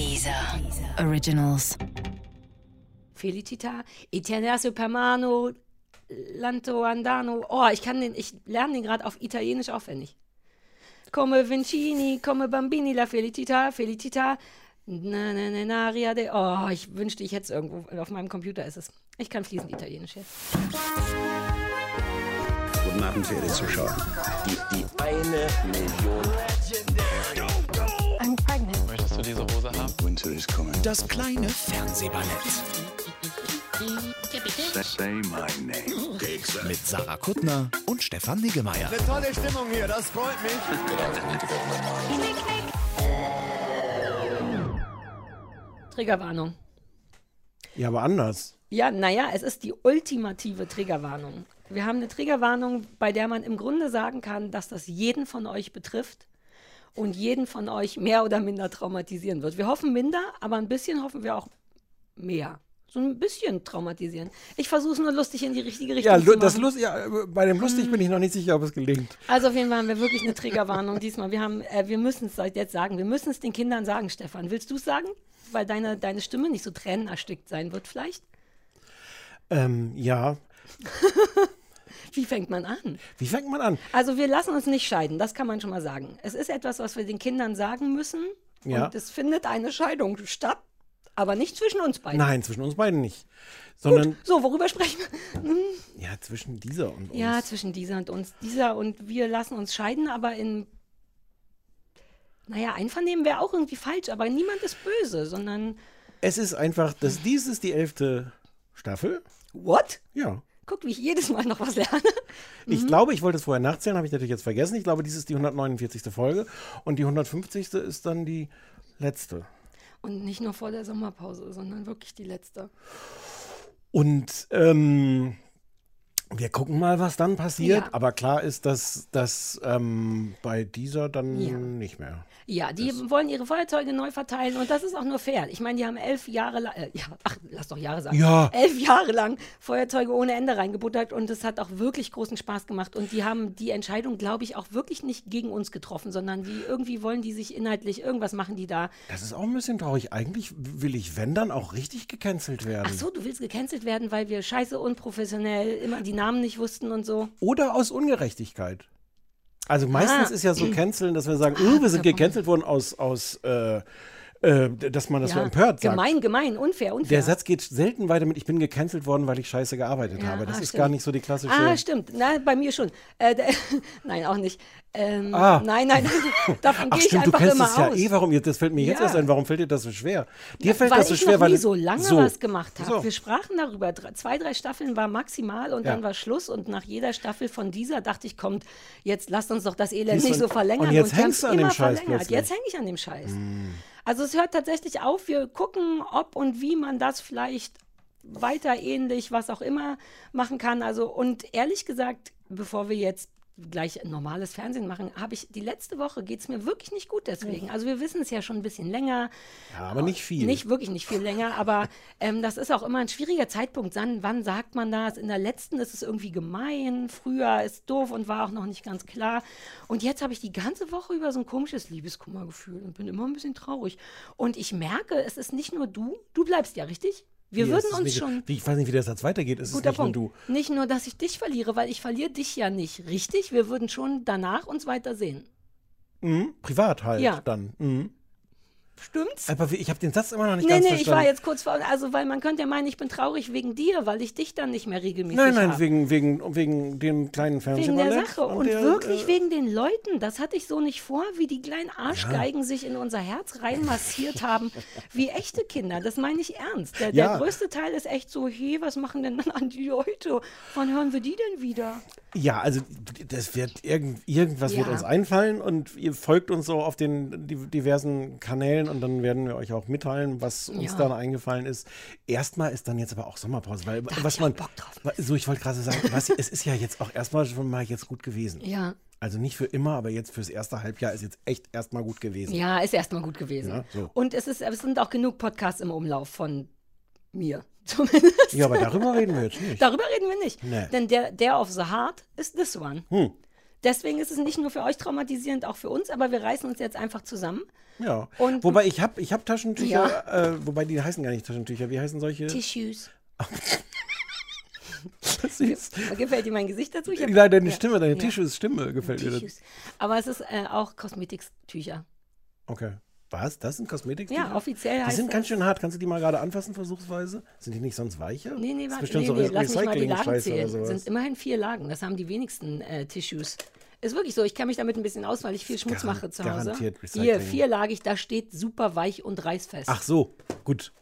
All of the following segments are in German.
Dieser Originals. Felicita, Italiano Permano, Lanto Andano. Oh, ich kann den, ich lerne den gerade auf Italienisch aufwendig. Come Vincini, come Bambini, la Felicita, Felicita. Na, na, na, na, Ria de. Oh, ich wünschte, ich hätte es irgendwo. Auf meinem Computer ist es. Ich kann fließend Italienisch jetzt. Guten Abend, verehrte Zuschauer. Die, die eine Million. Möchtest du diese Hose haben? Winter is coming. Das kleine Fernsehballett Say my name. mit Sarah Kuttner und Stefan Niggemeier. Tolle Stimmung hier, das freut mich. Triggerwarnung. Ja, aber anders. Ja, naja, es ist die ultimative Triggerwarnung. Wir haben eine Triggerwarnung, bei der man im Grunde sagen kann, dass das jeden von euch betrifft und jeden von euch mehr oder minder traumatisieren wird. Wir hoffen minder, aber ein bisschen hoffen wir auch mehr. So ein bisschen traumatisieren. Ich versuche es nur lustig in die richtige Richtung Ja, zu machen. das Lust, ja, bei dem lustig bin ich noch nicht sicher, ob es gelingt. Also auf jeden Fall haben wir wirklich eine Triggerwarnung diesmal. Wir, haben, äh, wir müssen es jetzt sagen. Wir müssen es den Kindern sagen, Stefan. Willst du es sagen? Weil deine, deine Stimme nicht so tränenerstickt sein wird vielleicht. Ähm, ja. Wie fängt man an? Wie fängt man an? Also wir lassen uns nicht scheiden, das kann man schon mal sagen. Es ist etwas, was wir den Kindern sagen müssen. Ja. Und es findet eine Scheidung statt, aber nicht zwischen uns beiden. Nein, zwischen uns beiden nicht. Sondern, So, worüber sprechen wir? ja, zwischen dieser und uns. Ja, zwischen dieser und uns. Dieser und wir lassen uns scheiden, aber in. Naja, Einvernehmen wäre auch irgendwie falsch, aber niemand ist böse, sondern. Es ist einfach, dass dies ist die elfte Staffel. What? Ja. Guck, wie ich jedes Mal noch was lerne. Mhm. Ich glaube, ich wollte es vorher nachzählen, habe ich natürlich jetzt vergessen. Ich glaube, dies ist die 149. Folge und die 150. ist dann die letzte. Und nicht nur vor der Sommerpause, sondern wirklich die letzte. Und ähm, wir gucken mal, was dann passiert. Ja. Aber klar ist, dass das ähm, bei dieser dann Ja. nicht mehr. Ja, die wollen ihre Feuerzeuge neu verteilen und das ist auch nur fair. Ich meine, die haben elf Jahre lang, äh, ja, ach, lass doch Jahre sagen. Ja. Elf Jahre lang Feuerzeuge ohne Ende reingebuttert und es hat auch wirklich großen Spaß gemacht. Und die haben die Entscheidung, glaube ich, auch wirklich nicht gegen uns getroffen, sondern die irgendwie wollen die sich inhaltlich, irgendwas machen die da. Das ist auch ein bisschen traurig. Eigentlich will ich, wenn dann, auch richtig gecancelt werden. Ach so, du willst gecancelt werden, weil wir scheiße unprofessionell immer die Namen nicht wussten und so. Oder aus Ungerechtigkeit. Also meistens Ah. ist ja so canceln, dass wir sagen, oh, wir sind gecancelt worden aus, aus äh, äh, dass man das so empört sagt. Gemein, gemein, unfair, unfair. Der Satz geht selten weiter mit, ich bin gecancelt worden, weil ich scheiße gearbeitet Ja, habe. Das ah, ist stimmt. gar nicht so die klassische. Ah, stimmt. Na, bei mir schon. Äh, nein, auch nicht. Ähm, Ah. Nein, nein, davon gehe ich stimmt, du einfach kennst immer es ja aus. eh. Warum, das fällt mir jetzt Ja. erst ein. Warum fällt dir das so schwer? Dir fällt weil das so ich schwer, weil du- so lange so. was gemacht habe. So. Wir sprachen darüber. Zwei, drei Staffeln war maximal und Ja. dann war Schluss. Und nach jeder Staffel von dieser dachte ich, kommt, jetzt lasst uns doch das Elend du, nicht so und- verlängern. und jetzt haben's hängst du an dem Scheiß. Jetzt hänge ich an dem Scheiß. Also es hört tatsächlich auf. Wir gucken, ob und wie man das vielleicht weiter ähnlich, was auch immer machen kann. Also und ehrlich gesagt, bevor wir jetzt gleich normales Fernsehen machen, habe ich die letzte Woche geht es mir wirklich nicht gut deswegen. Also wir wissen es ja schon ein bisschen länger. Ja, aber nicht viel. Nicht wirklich nicht viel länger, aber ähm, das ist auch immer ein schwieriger Zeitpunkt. Wann, wann sagt man das? In der letzten ist es irgendwie gemein, früher ist doof und war auch noch nicht ganz klar. Und jetzt habe ich die ganze Woche über so ein komisches Liebeskummergefühl und bin immer ein bisschen traurig. Und ich merke, es ist nicht nur du, du bleibst ja richtig. Wir Wie, würden ist uns schon. Wie, ich weiß nicht, wie der Satz weitergeht. Es ist Guter nicht Punkt. nur du. Nicht nur, dass ich dich verliere, weil ich verliere dich ja nicht. Richtig? Wir würden schon danach uns weiter sehen. Mhm. Privat halt Ja. dann. Mhm. Stimmt's? Aber ich habe den Satz immer noch nicht Nee, ganz nee, ich verstanden. war jetzt kurz vor, also weil man könnte ja meinen, ich bin traurig wegen dir, weil ich dich dann nicht mehr regelmäßig Nein, nein, hab. wegen, wegen, wegen dem kleinen Wegen Fernsehballett. der Sache und, der, wirklich äh, wegen den Leuten. Das hatte ich so nicht vor, wie die kleinen Arschgeigen sich in unser Herz reinmassiert haben, wie echte Kinder. Das meine ich ernst. Der, Ja. der größte Teil ist echt so, hey, was machen denn dann an die Leute? Wann hören wir die denn wieder? Ja, also das wird irgend, irgendwas wird Ja. uns einfallen und ihr folgt uns so auf den di- diversen Kanälen und dann werden wir euch auch mitteilen, was uns Ja. dann eingefallen ist. Erstmal ist dann jetzt aber auch Sommerpause, weil hab was ich man so ich wollte gerade sagen, was, es ist ja jetzt auch erstmal schon mal jetzt gut gewesen. Ja. Also nicht für immer, aber jetzt fürs erste Halbjahr ist jetzt echt erstmal gut gewesen. Ja, ist erstmal gut gewesen. Ja, so. Und es, ist, es sind auch genug Podcasts im Umlauf von mir. Zumindest. Ja, aber darüber reden wir jetzt nicht. Darüber reden wir nicht. Nee. Denn der, der of the Heart ist this one. Hm. Deswegen ist es nicht nur für euch traumatisierend, auch für uns, aber wir reißen uns jetzt einfach zusammen. Ja. Und- wobei ich habe ich hab Taschentücher, äh, wobei die heißen gar nicht Taschentücher. Wie heißen solche? Tissues. Süß. Gefällt dir mein Gesicht dazu? Hab- Nein, deine Ja. Stimme, deine Ja. Tissues Stimme gefällt mir. das. Tissues. Aber es ist äh, auch Kosmetiktücher. Okay. Was? Das sind Kosmetiktücher? Ja, offiziell Die sind das. ganz schön hart. Kannst du die mal gerade anfassen, versuchsweise? Sind die nicht sonst weicher? Nee, nee, das warte, nee, so nee, lass mich mal die Lagen zählen. sowas. sind immerhin vier Lagen. Das haben die wenigsten äh, Tissues. Ist wirklich so. Ich kenne mich damit ein bisschen aus, weil ich viel Schmutz garan- mache zu Hause. garantiert Hier, Recycling. vierlagig, da steht super weich und reißfest. Ach so, gut.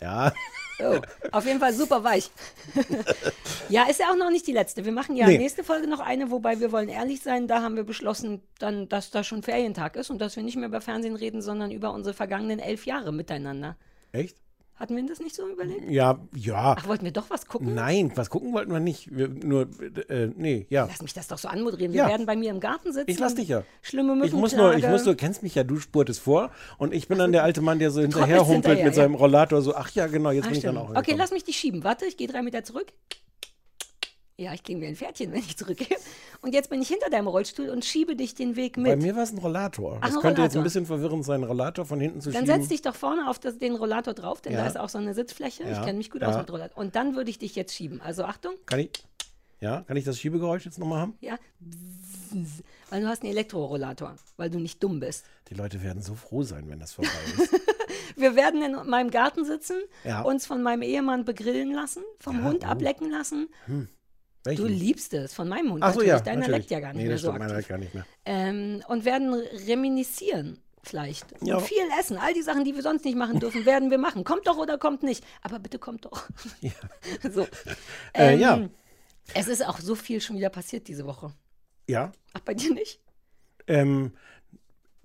Ja, Oh, auf jeden Fall super weich. ja, ist ja auch noch nicht die letzte. Wir machen ja Nee. nächste Folge noch eine, wobei wir wollen ehrlich sein. Da haben wir beschlossen, dann, dass da schon Ferientag ist und dass wir nicht mehr über Fernsehen reden, sondern über unsere vergangenen elf Jahre miteinander. echt? Hatten wir das nicht so überlegt? Ja, ja. Ach, wollten wir doch was gucken? Nein, was gucken wollten wir nicht. Wir, nur, äh, nee, ja. Lass mich das doch so anmoderieren. Wir Ja. werden bei mir im Garten sitzen. Ich lass dich ja. Schlimme Ich Mückenplage. muss nur, ich muss nur, kennst mich ja, du spurtest vor und ich bin dann der alte Mann, der so Trottelst hinterher humpelt hinterher, mit ja. seinem Rollator, so, ach ja, genau, jetzt Ah, bin ich dann stimmt. auch okay, angekommen. lass mich dich schieben. Warte, ich gehe drei Meter zurück. Ja, ich klinge wie ein Pferdchen, wenn ich zurückgehe. Und jetzt bin ich hinter deinem Rollstuhl und schiebe dich den Weg mit. Bei mir war es ein Rollator. Ach, das könnte jetzt ein Rollator. bisschen verwirrend sein, einen Rollator von hinten zu Dann schieben. setz dich doch vorne auf das, den Rollator drauf, denn Ja. da ist auch so eine Sitzfläche. Ich Ja. kenne mich gut Ja. aus mit Rollator. Und dann würde ich dich jetzt schieben. Also Achtung, Kann ich, ja, kann ich das Schiebegeräusch jetzt nochmal haben? ja. Weil du hast einen Elektrorollator, weil du nicht dumm bist. Die Leute werden so froh sein, wenn das vorbei ist. Wir werden in meinem Garten sitzen, Ja. uns von meinem Ehemann begrillen lassen, vom Ja, Hund oh. ablecken lassen. Welchen? Du liebst es, von meinem Hund Ach so, natürlich. ja, Deiner natürlich. leckt ja gar nicht nee, mehr so meiner leckt gar nicht mehr. Ähm, und werden reminiszieren vielleicht. Ja. Und viel essen. All die Sachen, die wir sonst nicht machen dürfen, werden wir machen. Kommt doch oder kommt nicht. Aber bitte kommt doch. Ja. so. Äh, Ähm, ja. Es ist auch so viel schon wieder passiert diese Woche. Ja, Ach, bei dir nicht? ähm,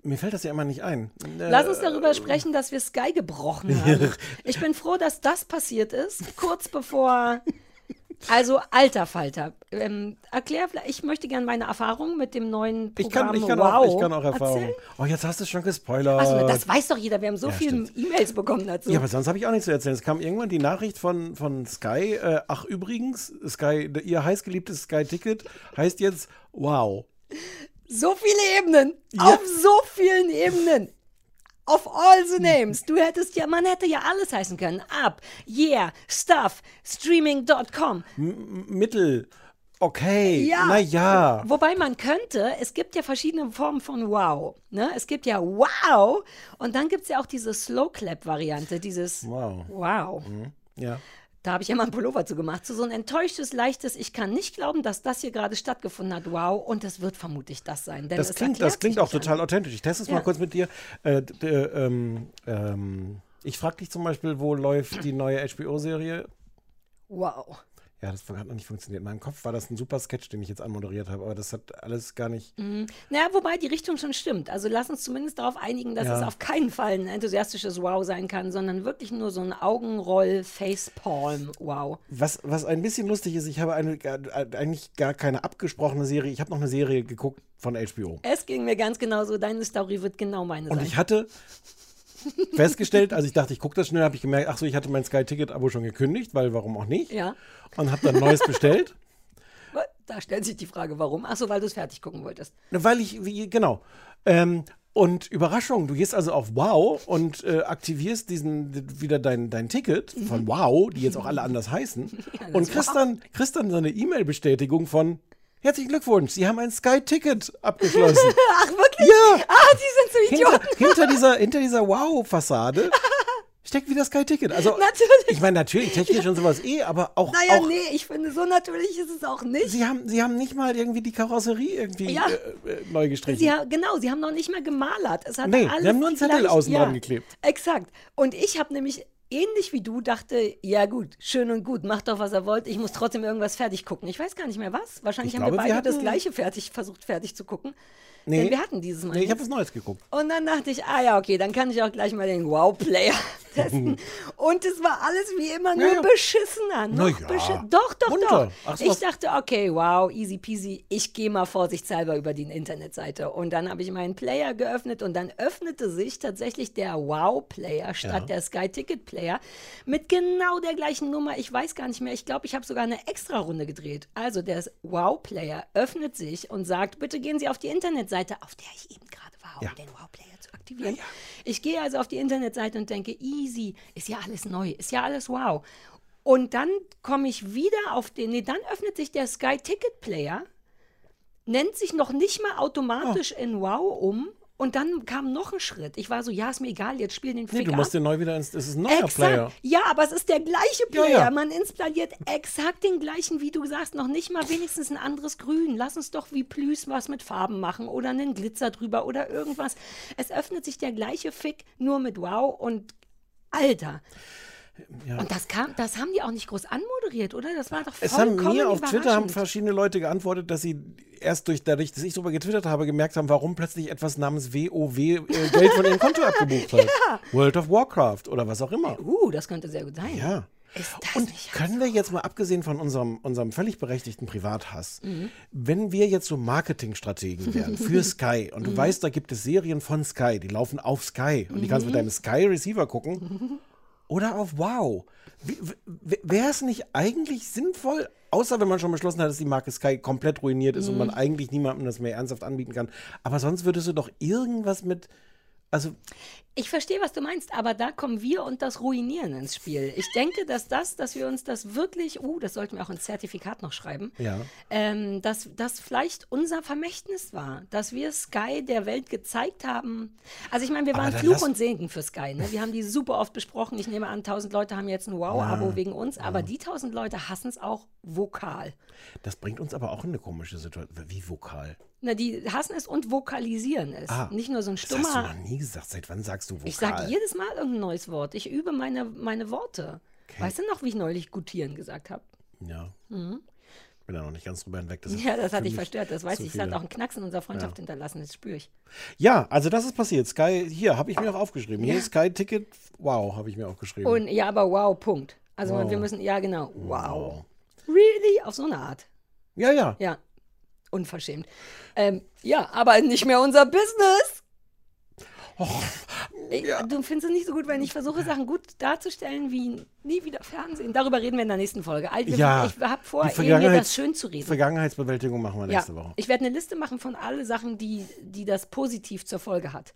mir fällt das ja immer nicht ein. Äh, Lass uns darüber sprechen, dass wir Sky gebrochen haben. Ich bin froh, dass das passiert ist, kurz bevor. Also, alter Falter. Ähm, erklär, vielleicht- ich möchte gerne meine Erfahrungen mit dem neuen ich Programm kann, ich, kann wow auch, ich kann auch Erfahrungen. Oh, jetzt hast du schon gespoilert. Achso, das weiß doch jeder. Wir haben so Ja, viele. E-Mails bekommen dazu. Ja, aber sonst habe ich auch nichts zu erzählen. Es kam irgendwann die Nachricht von, von Sky, äh, ach übrigens, Sky, ihr heißgeliebtes Sky-Ticket heißt jetzt Wow. So viele Ebenen. Ja. Auf so vielen Ebenen. Of all the names. Du hättest ja, man hätte ja alles heißen können. Up, yeah, stuff, streaming.com. Mittel, okay, Ja. na ja. Wobei man könnte, es gibt ja verschiedene Formen von Wow. Ne? Es gibt ja Wow und dann gibt es ja auch diese Slow Clap-Variante, dieses Wow. Wow. Ja. Da habe ich ja mal einen Pullover zu gemacht. So, so ein enttäuschtes, leichtes, ich kann nicht glauben, dass das hier gerade stattgefunden hat. Wow. Und das wird vermutlich das sein. Denn Das klingt, das klingt auch total anders. authentisch. Ich teste es Ja. mal kurz mit dir. Äh, d- ähm, ähm, ich frage dich zum Beispiel, wo läuft die neue HBO-Serie? Wow. Ja, das hat noch nicht funktioniert. In meinem Kopf war das ein super Sketch, den ich jetzt anmoderiert habe, aber das hat alles gar nicht. Naja, wobei die Richtung schon stimmt. Also lass uns zumindest darauf einigen, dass Ja. es auf keinen Fall ein enthusiastisches Wow sein kann, sondern wirklich nur so ein Augenroll, Facepalm Wow. Was, was ein bisschen lustig ist, ich habe eine, gar- eigentlich gar keine abgesprochene Serie. Ich habe noch eine Serie geguckt von HBO. Es ging mir ganz genauso. Deine Story wird genau meine Und sein. ich hatte festgestellt, also ich dachte, ich gucke das schnell, habe ich gemerkt, ach so, ich hatte mein Sky-Ticket-Abo schon gekündigt, weil warum auch nicht? ja. Und habe dann neues bestellt. Da stellt sich die Frage, warum? Ach so, weil du es fertig gucken wolltest. Weil ich, wie, genau. Ähm, und Überraschung, du gehst also auf Wow und äh, aktivierst diesen wieder dein, dein Ticket von Wow, die jetzt auch alle anders heißen, und kriegst dann, kriegst dann so eine E-Mail-Bestätigung von Herzlichen Glückwunsch, Sie haben ein Sky-Ticket abgeschlossen. Ach, wirklich? Ja. Ah, die sind so hinter, Idioten. hinter dieser, hinter dieser Wow-Fassade steckt wieder Sky-Ticket. Also, Natürlich. ich meine, natürlich technisch und sowas eh, aber auch, Naja, auch nee, ich finde, so natürlich ist es auch nicht. Sie haben, Sie haben nicht mal irgendwie die Karosserie irgendwie Ja. äh, äh, neu gestrichen. Sie ha genau, sie haben noch nicht mal gemalert. Es hat Nee, alles sie haben nur einen Zettel außen ja, geklebt. Exakt. Und ich habe nämlich ähnlich wie du dachte, ja gut, schön und gut, macht doch was er wollt. Ich muss trotzdem irgendwas fertig gucken. Ich weiß gar nicht mehr was. Wahrscheinlich Ich haben wir glaube, wir beide das hatten- gleiche fertig versucht fertig zu gucken. Nee. Denn wir hatten dieses Mal. nee, ich habe was Neues geguckt. und dann dachte ich, ah ja, okay, dann kann ich auch gleich mal den Wow-Player testen. Und es war alles wie immer nur Ja, ja. beschissener. Noch Na ja. beschi- Doch, doch, Munter. doch. Ach, ich dachte, okay, wow, easy peasy. Ich gehe mal vorsichtshalber über die Internetseite. Und dann habe ich meinen Player geöffnet und dann öffnete sich tatsächlich der Wow-Player statt der Sky-Ticket-Player mit genau der gleichen Nummer. Ich weiß gar nicht mehr. Ich glaube, ich habe sogar eine extra Runde gedreht. Also der Wow-Player öffnet sich und sagt, bitte gehen Sie auf die Internetseite, auf der ich eben gerade war, um Ja. den Wow-Player aktivieren. Ich gehe also auf die Internetseite und denke, easy, ist ja alles neu, ist ja alles wow. Und dann komme ich wieder auf den, nee, dann öffnet sich der Sky Ticket Player, nennt sich noch nicht mal automatisch Oh. in Wow um. Und dann kam noch ein Schritt. Ich war so, ja, ist mir egal, jetzt spiel den Nee, Fick du ab. musst dir neu wieder ins. Es ist ein neuer Exakt. Player. Ja, aber es ist der gleiche Ja, Player. ja. Man installiert exakt den gleichen, wie du sagst, noch nicht mal wenigstens ein anderes Grün. Lass uns doch wie Plüs was mit Farben machen oder einen Glitzer drüber oder irgendwas. Es öffnet sich der gleiche Fick, nur mit Wow und Alter. Und das kam, das haben die auch nicht groß anmoderiert, oder? Das war doch Es haben vollkommen mir auf Twitter haben verschiedene Leute geantwortet, dass sie erst durch dadurch, dass ich darüber getwittert habe, gemerkt haben, warum plötzlich etwas namens WoW äh, Geld von ihrem Konto abgebucht hat. World of Warcraft oder was auch immer. Uh, das könnte sehr gut sein. Ja. Und können wir jetzt mal abgesehen von unserem, unserem völlig berechtigten Privathass, Mhm. wenn wir jetzt so Marketingstrategen wären für Sky und Mhm. du weißt, da gibt es Serien von Sky, die laufen auf Sky und die kannst Mhm. du mit deinem Sky Receiver gucken oder auf Wow. Wäre es nicht eigentlich sinnvoll, außer wenn man schon beschlossen hat, dass die Marke Sky komplett ruiniert ist und Mhm. man eigentlich niemandem das mehr ernsthaft anbieten kann, aber sonst würdest du doch irgendwas mit, also Ich verstehe, was du meinst, aber da kommen wir und das Ruinieren ins Spiel. Ich denke, dass das, dass wir uns das wirklich, uh, das sollten wir auch ins Zertifikat noch schreiben, Ja. ähm, dass das vielleicht unser Vermächtnis war, dass wir Sky der Welt gezeigt haben. Also ich meine, wir waren Fluch und Segen für Sky. Ne? Wir haben die super oft besprochen. Ich nehme an, tausend Leute haben jetzt ein Wow-Abo wegen uns, aber die tausend Leute hassen es auch vokal. das bringt uns aber auch in eine komische Situation. Wie vokal? Na, die hassen es und vokalisieren es. Ah, Nicht nur so ein Das hast du stummer. noch nie gesagt. Seit wann sagst du vokal? Ich sage jedes Mal irgendein neues Wort. Ich übe meine, meine Worte. Weißt du noch, wie ich neulich gutieren gesagt habe? Ja. Bin da noch nicht ganz drüber hinweg. Das Mhm. Ja, das hat dich verstört. Das weiß ich. Es hat auch einen Knacks in unserer Freundschaft hinterlassen. Das spüre ich. Ja, also das ist passiert. Sky, hier habe ich mir auch aufgeschrieben. Hier Sky Ticket, wow, habe ich mir aufgeschrieben. Und ja, aber wow, Punkt. Also Wow. wir müssen, ja genau, wow. Wow. Really? Auf so eine Art. Ja, ja. Ja. Unverschämt. Ähm, ja, aber nicht mehr unser Business. Ich, Du findest es nicht so gut, wenn ich versuche, Sachen gut darzustellen wie nie wieder Fernsehen. Darüber reden wir in der nächsten Folge. Also, Ja, ich habe vor, die mir das schön zu reden. Vergangenheitsbewältigung machen wir Ja, nächste Woche. ich werde eine Liste machen von alle Sachen, die, die das positiv zur Folge hat.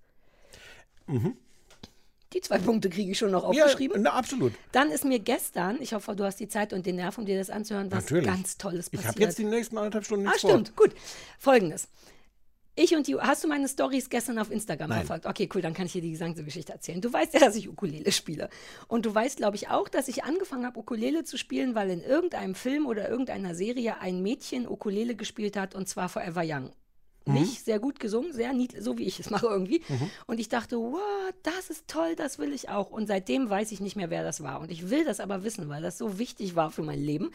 Die zwei Punkte kriege ich schon noch Mhm. Ja, aufgeschrieben. na, absolut. Dann ist mir gestern, ich hoffe, du hast die Zeit und den Nerv, um dir das anzuhören, was Natürlich. ganz Tolles Ich passiert. habe jetzt die nächsten anderthalb Stunden ah, nichts stimmt, gut. Folgendes. Ich und die, hast du meine Stories gestern auf Instagram Nein. verfolgt? Okay, cool, dann kann ich dir die Gesangsgeschichte erzählen. Du weißt ja, dass ich Ukulele spiele. Und du weißt, glaube ich, auch, dass ich angefangen habe, Ukulele zu spielen, weil in irgendeinem Film oder irgendeiner Serie ein Mädchen Ukulele gespielt hat und zwar Forever Young. Nicht sehr gut gesungen, sehr niedlich, so wie ich es mache irgendwie. Und ich dachte, wow, das ist toll, das will ich auch. Und seitdem weiß ich nicht mehr, wer das war. Und ich will das aber wissen, weil das so wichtig war für mein Leben.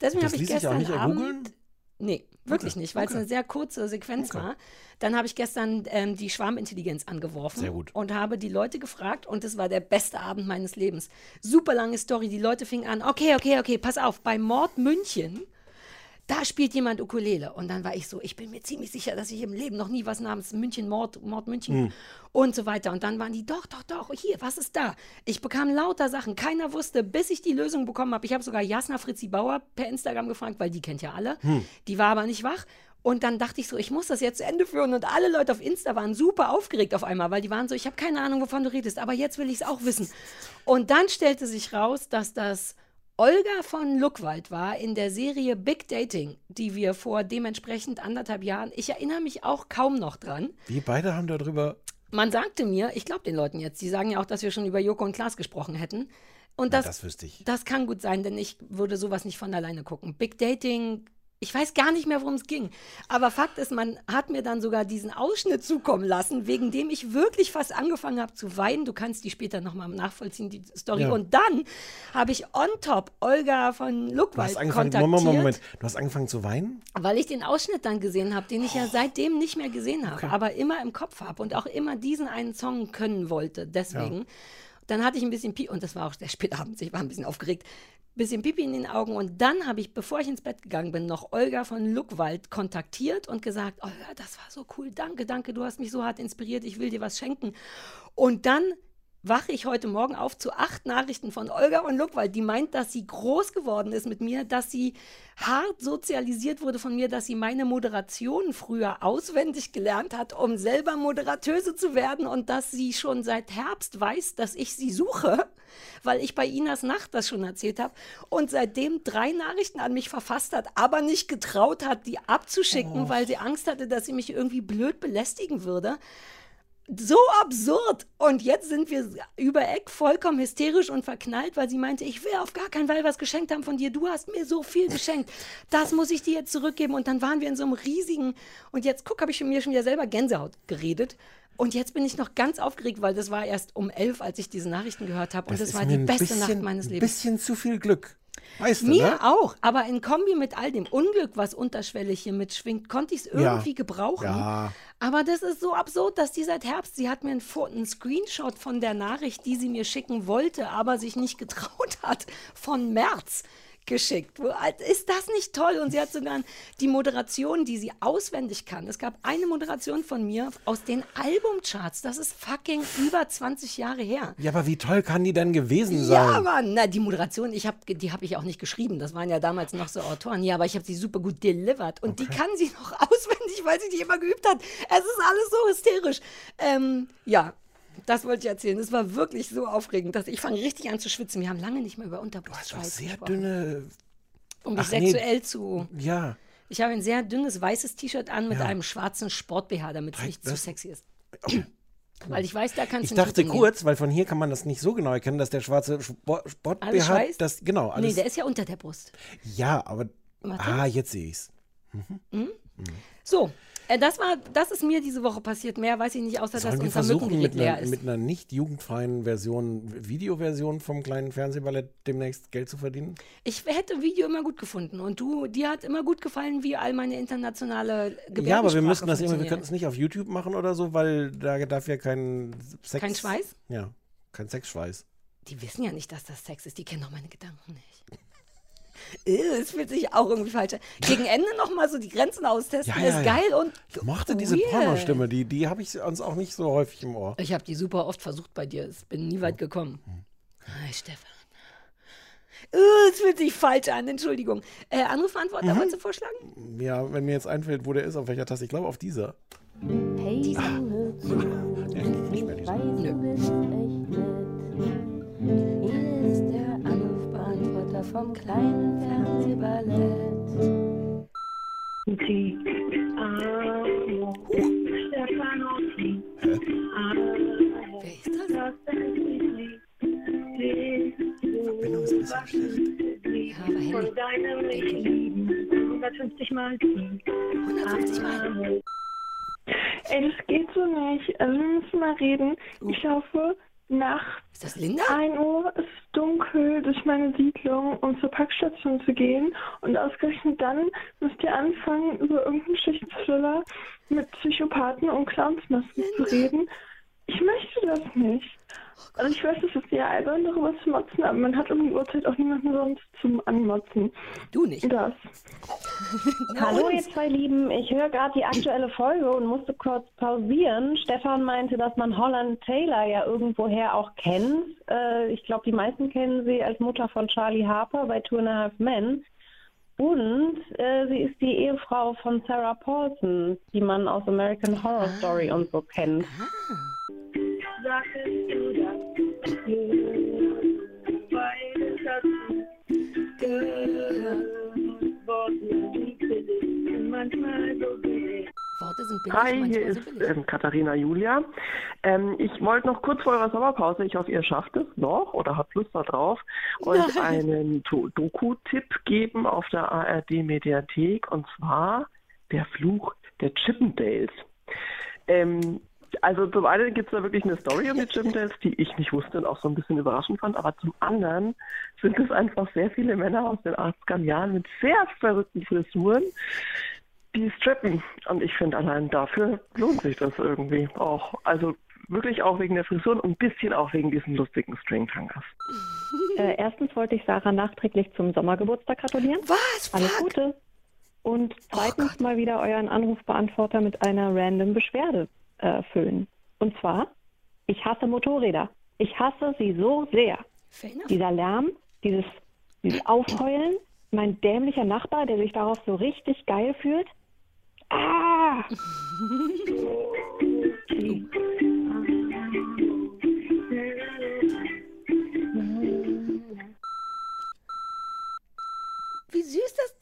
Deswegen habe ich gestern nicht Abend? Nee, wirklich Okay, nicht, weil es okay. eine sehr kurze Sequenz war. Dann habe ich gestern ähm, die Schwarmintelligenz angeworfen und habe die Leute gefragt und es war der beste Abend meines Lebens. Super lange Story. Die Leute fingen an, okay, okay, okay, pass auf, bei Mord München, da spielt jemand Ukulele. Und dann war ich so, ich bin mir ziemlich sicher, dass ich im Leben noch nie was namens München, Mord, Mord München Hm. und so weiter. Und dann waren die, doch, doch, doch, hier, was ist da? Ich bekam lauter Sachen, keiner wusste, bis ich die Lösung bekommen habe. Ich habe sogar Jasna Fritzi Bauer per Instagram gefragt, weil die kennt ja alle. Hm. Die war aber nicht wach. Und dann dachte ich so, ich muss das jetzt zu Ende führen. Und alle Leute auf Insta waren super aufgeregt auf einmal, weil die waren so, ich habe keine Ahnung, wovon du redest, aber jetzt will ich es auch wissen. Und dann stellte sich raus, dass das Olga von Luckwald war in der Serie Big Dating, die wir vor dementsprechend anderthalb Jahren, ich erinnere mich auch kaum noch dran. Wir beide haben darüber. Man sagte mir, ich glaube den Leuten jetzt, die sagen ja auch, dass wir schon über Joko und Klaas gesprochen hätten. Und das, das wüsste ich. das kann gut sein, denn ich würde sowas nicht von alleine gucken. Big Dating, ich weiß gar nicht mehr, worum es ging. Aber Fakt ist, man hat mir dann sogar diesen Ausschnitt zukommen lassen, wegen dem ich wirklich fast angefangen habe zu weinen. Du kannst die später nochmal nachvollziehen, die Story. Ja. Und dann habe ich on top Olga von Luckwald kontaktiert, Moment, Moment, Moment. Du hast angefangen zu weinen? weil ich den Ausschnitt dann gesehen habe, den ich ja seitdem nicht mehr gesehen habe, aber immer im Kopf habe und auch immer diesen einen Song können wollte. Deswegen. Dann hatte ich ein bisschen Pipi, und das war auch sehr spät abends, ich war ein bisschen aufgeregt, bisschen Pipi in den Augen. Und dann habe ich, bevor ich ins Bett gegangen bin, noch Olga von Luckwald kontaktiert und gesagt, Olga, das war so cool, danke, danke, du hast mich so hart inspiriert, ich will dir was schenken. Und dann wache ich heute Morgen auf zu acht Nachrichten von Olga und Luckwald, die meint, dass sie groß geworden ist mit mir, dass sie hart sozialisiert wurde von mir, dass sie meine Moderation früher auswendig gelernt hat, um selber Moderatöse zu werden und dass sie schon seit Herbst weiß, dass ich sie suche, weil ich bei Inas Nacht das schon erzählt habe und seitdem drei Nachrichten an mich verfasst hat, aber nicht getraut hat, die abzuschicken, weil sie Angst hatte, dass sie mich irgendwie blöd belästigen würde so absurd. Und jetzt sind wir über Eck vollkommen hysterisch und verknallt, weil sie meinte, ich will auf gar keinen Fall was geschenkt haben von dir. Du hast mir so viel geschenkt. Das muss ich dir jetzt zurückgeben. Und dann waren wir in so einem riesigen, und jetzt guck, habe ich mir schon wieder selber Gänsehaut geredet. Und jetzt bin ich noch ganz aufgeregt, weil das war erst um elf, als ich diese Nachrichten gehört habe. Und das, ist war die ein beste bisschen, Nacht meines Ein Lebens. bisschen zu viel Glück. Weißt du, Mir ne? auch, aber in Kombi mit all dem Unglück, was unterschwellig hier mitschwingt, konnte ich es irgendwie gebrauchen. Ja. Aber das ist so absurd, dass die seit Herbst, sie hat mir einen, Screenshot von der Nachricht, die sie mir schicken wollte, aber sich nicht getraut hat, von März geschickt. Ist das nicht toll? Und sie hat sogar die Moderation, die sie auswendig kann. Es gab eine Moderation von mir aus den Albumcharts. Das ist fucking über 20 Jahre her. Ja, aber wie toll kann die denn gewesen sein? Ja, Mann, na, die Moderation, ich hab, die habe ich auch nicht geschrieben. Das waren ja damals noch so Autoren. Ja, aber ich habe sie super gut delivered. Und die kann sie noch auswendig, weil sie die immer geübt hat. Es ist alles so hysterisch. Ähm, ja, das wollte ich erzählen. Es war wirklich so aufregend, dass ich fange richtig an zu schwitzen. Wir haben lange nicht mehr über Du hast doch Unterbrustschweiß sehr gesprochen. dünne. Um dich Ach, nee. sexuell zu... Ja. Ich habe ein sehr dünnes weißes T-Shirt an mit Ja. einem schwarzen Sport-BH, damit es nicht zu das- sexy ist. Weil ich weiß, da kannst Ich du nicht dachte kurz, weil von hier kann man das nicht so genau erkennen, dass der schwarze Sport, Sport Alles BH, Schweiß? das genau alles. Nee, der ist ja unter der Brust. ja, aber Warte. ah, jetzt sehe ich's. So, äh, das war, das ist mir diese Woche passiert. Mehr weiß ich nicht, außer Sollen dass unser Mückengerät leer einer, ist. mit einer nicht jugendfreien Version, Videoversion vom kleinen Fernsehballett demnächst Geld zu verdienen? Ich hätte Video immer gut gefunden und du, dir hat immer gut gefallen, wie all meine internationale Gebärdensprache Ja, aber wir müssen das irgendwie, wir könnten es nicht auf YouTube machen oder so, weil da darf ja kein Sex. Kein Schweiß? Ja, kein Sexschweiß. Die wissen ja nicht, dass das Sex ist. Die kennen doch meine Gedanken nicht. Es fühlt sich auch irgendwie falsch an. Gegen Ende nochmal so die Grenzen austesten, Ja, ja, ist ja. geil und Ich mochte diese weird. Pornostimme, die, die habe ich sonst auch nicht so häufig im Ohr. Ich habe die super oft versucht bei dir. Ich bin nie weit gekommen. Hm. Hi, Stefan. Es fühlt sich falsch an, Entschuldigung. Äh, Anrufantworter, Mhm. wolltest du vorschlagen? Ja, wenn mir jetzt einfällt, wo der ist, auf welcher Taste. Ich glaube, auf dieser. Hey, hör zu, Der geht nicht mehr, ich dieser. Vom kleinen Fernsehballett. Die Amo, Stefanotti, Wer ist das? Verbindung ist ein bisschen schlecht. Ja, aber Handy. von deinem Lieben, 150 Mal. 150 Mal. Ey, das geht so nicht. Also wir müssen mal reden. Ich laufe nachts Ist das Linda? 1 Uhr, es ist dunkel durch meine Siedlung, um zur Packstation zu gehen. Und ausgerechnet dann müsst ihr anfangen, über irgendeinen Schichtsthriller mit Psychopathen und Clownsmasken zu reden. Ich möchte das nicht. Also ich weiß, es ist ja albern, darüber zu motzen, aber man hat um die Uhrzeit auch niemanden sonst zum Anmotzen. Du nicht. Das. Hallo ihr zwei Lieben, ich höre gerade die aktuelle Folge und musste kurz pausieren. Stefan meinte, dass man Holland Taylor ja irgendwoher auch kennt. Äh, ich glaube, die meisten kennen sie als Mutter von Charlie Harper bei Two and a Half Men. Und äh, sie ist die Ehefrau von Sarah Paulson, die man aus American Horror Story und so kennt. Sagtest Hi, hier ist ähm, Katharina Julia. Ähm, ich wollte noch kurz vor eurer Sommerpause, ich hoffe, ihr schafft es noch oder habt Lust darauf, euch einen Doku-Tipp geben auf der ARD-Mediathek und zwar Der Fluch der Chippendales. Ähm, also zum einen gibt es da wirklich eine Story um die Chippendales, die ich nicht wusste und auch so ein bisschen überraschend fand, aber zum anderen sind es einfach sehr viele Männer aus den 80er Jahren mit sehr verrückten Frisuren, die strippen. Und ich finde allein dafür lohnt sich das irgendwie auch. Also wirklich auch wegen der Frisur und ein bisschen auch wegen diesen lustigen Stringtangas. Äh, erstens wollte ich Sarah nachträglich zum Sommergeburtstag gratulieren. Was? Alles Gute. Und zweitens mal wieder euren Anrufbeantworter mit einer random Beschwerde äh, füllen. Und zwar, ich hasse Motorräder. Ich hasse sie so sehr. Dieser Lärm, dieses, dieses Aufheulen, mein dämlicher Nachbar, der sich darauf so richtig geil fühlt. Ah!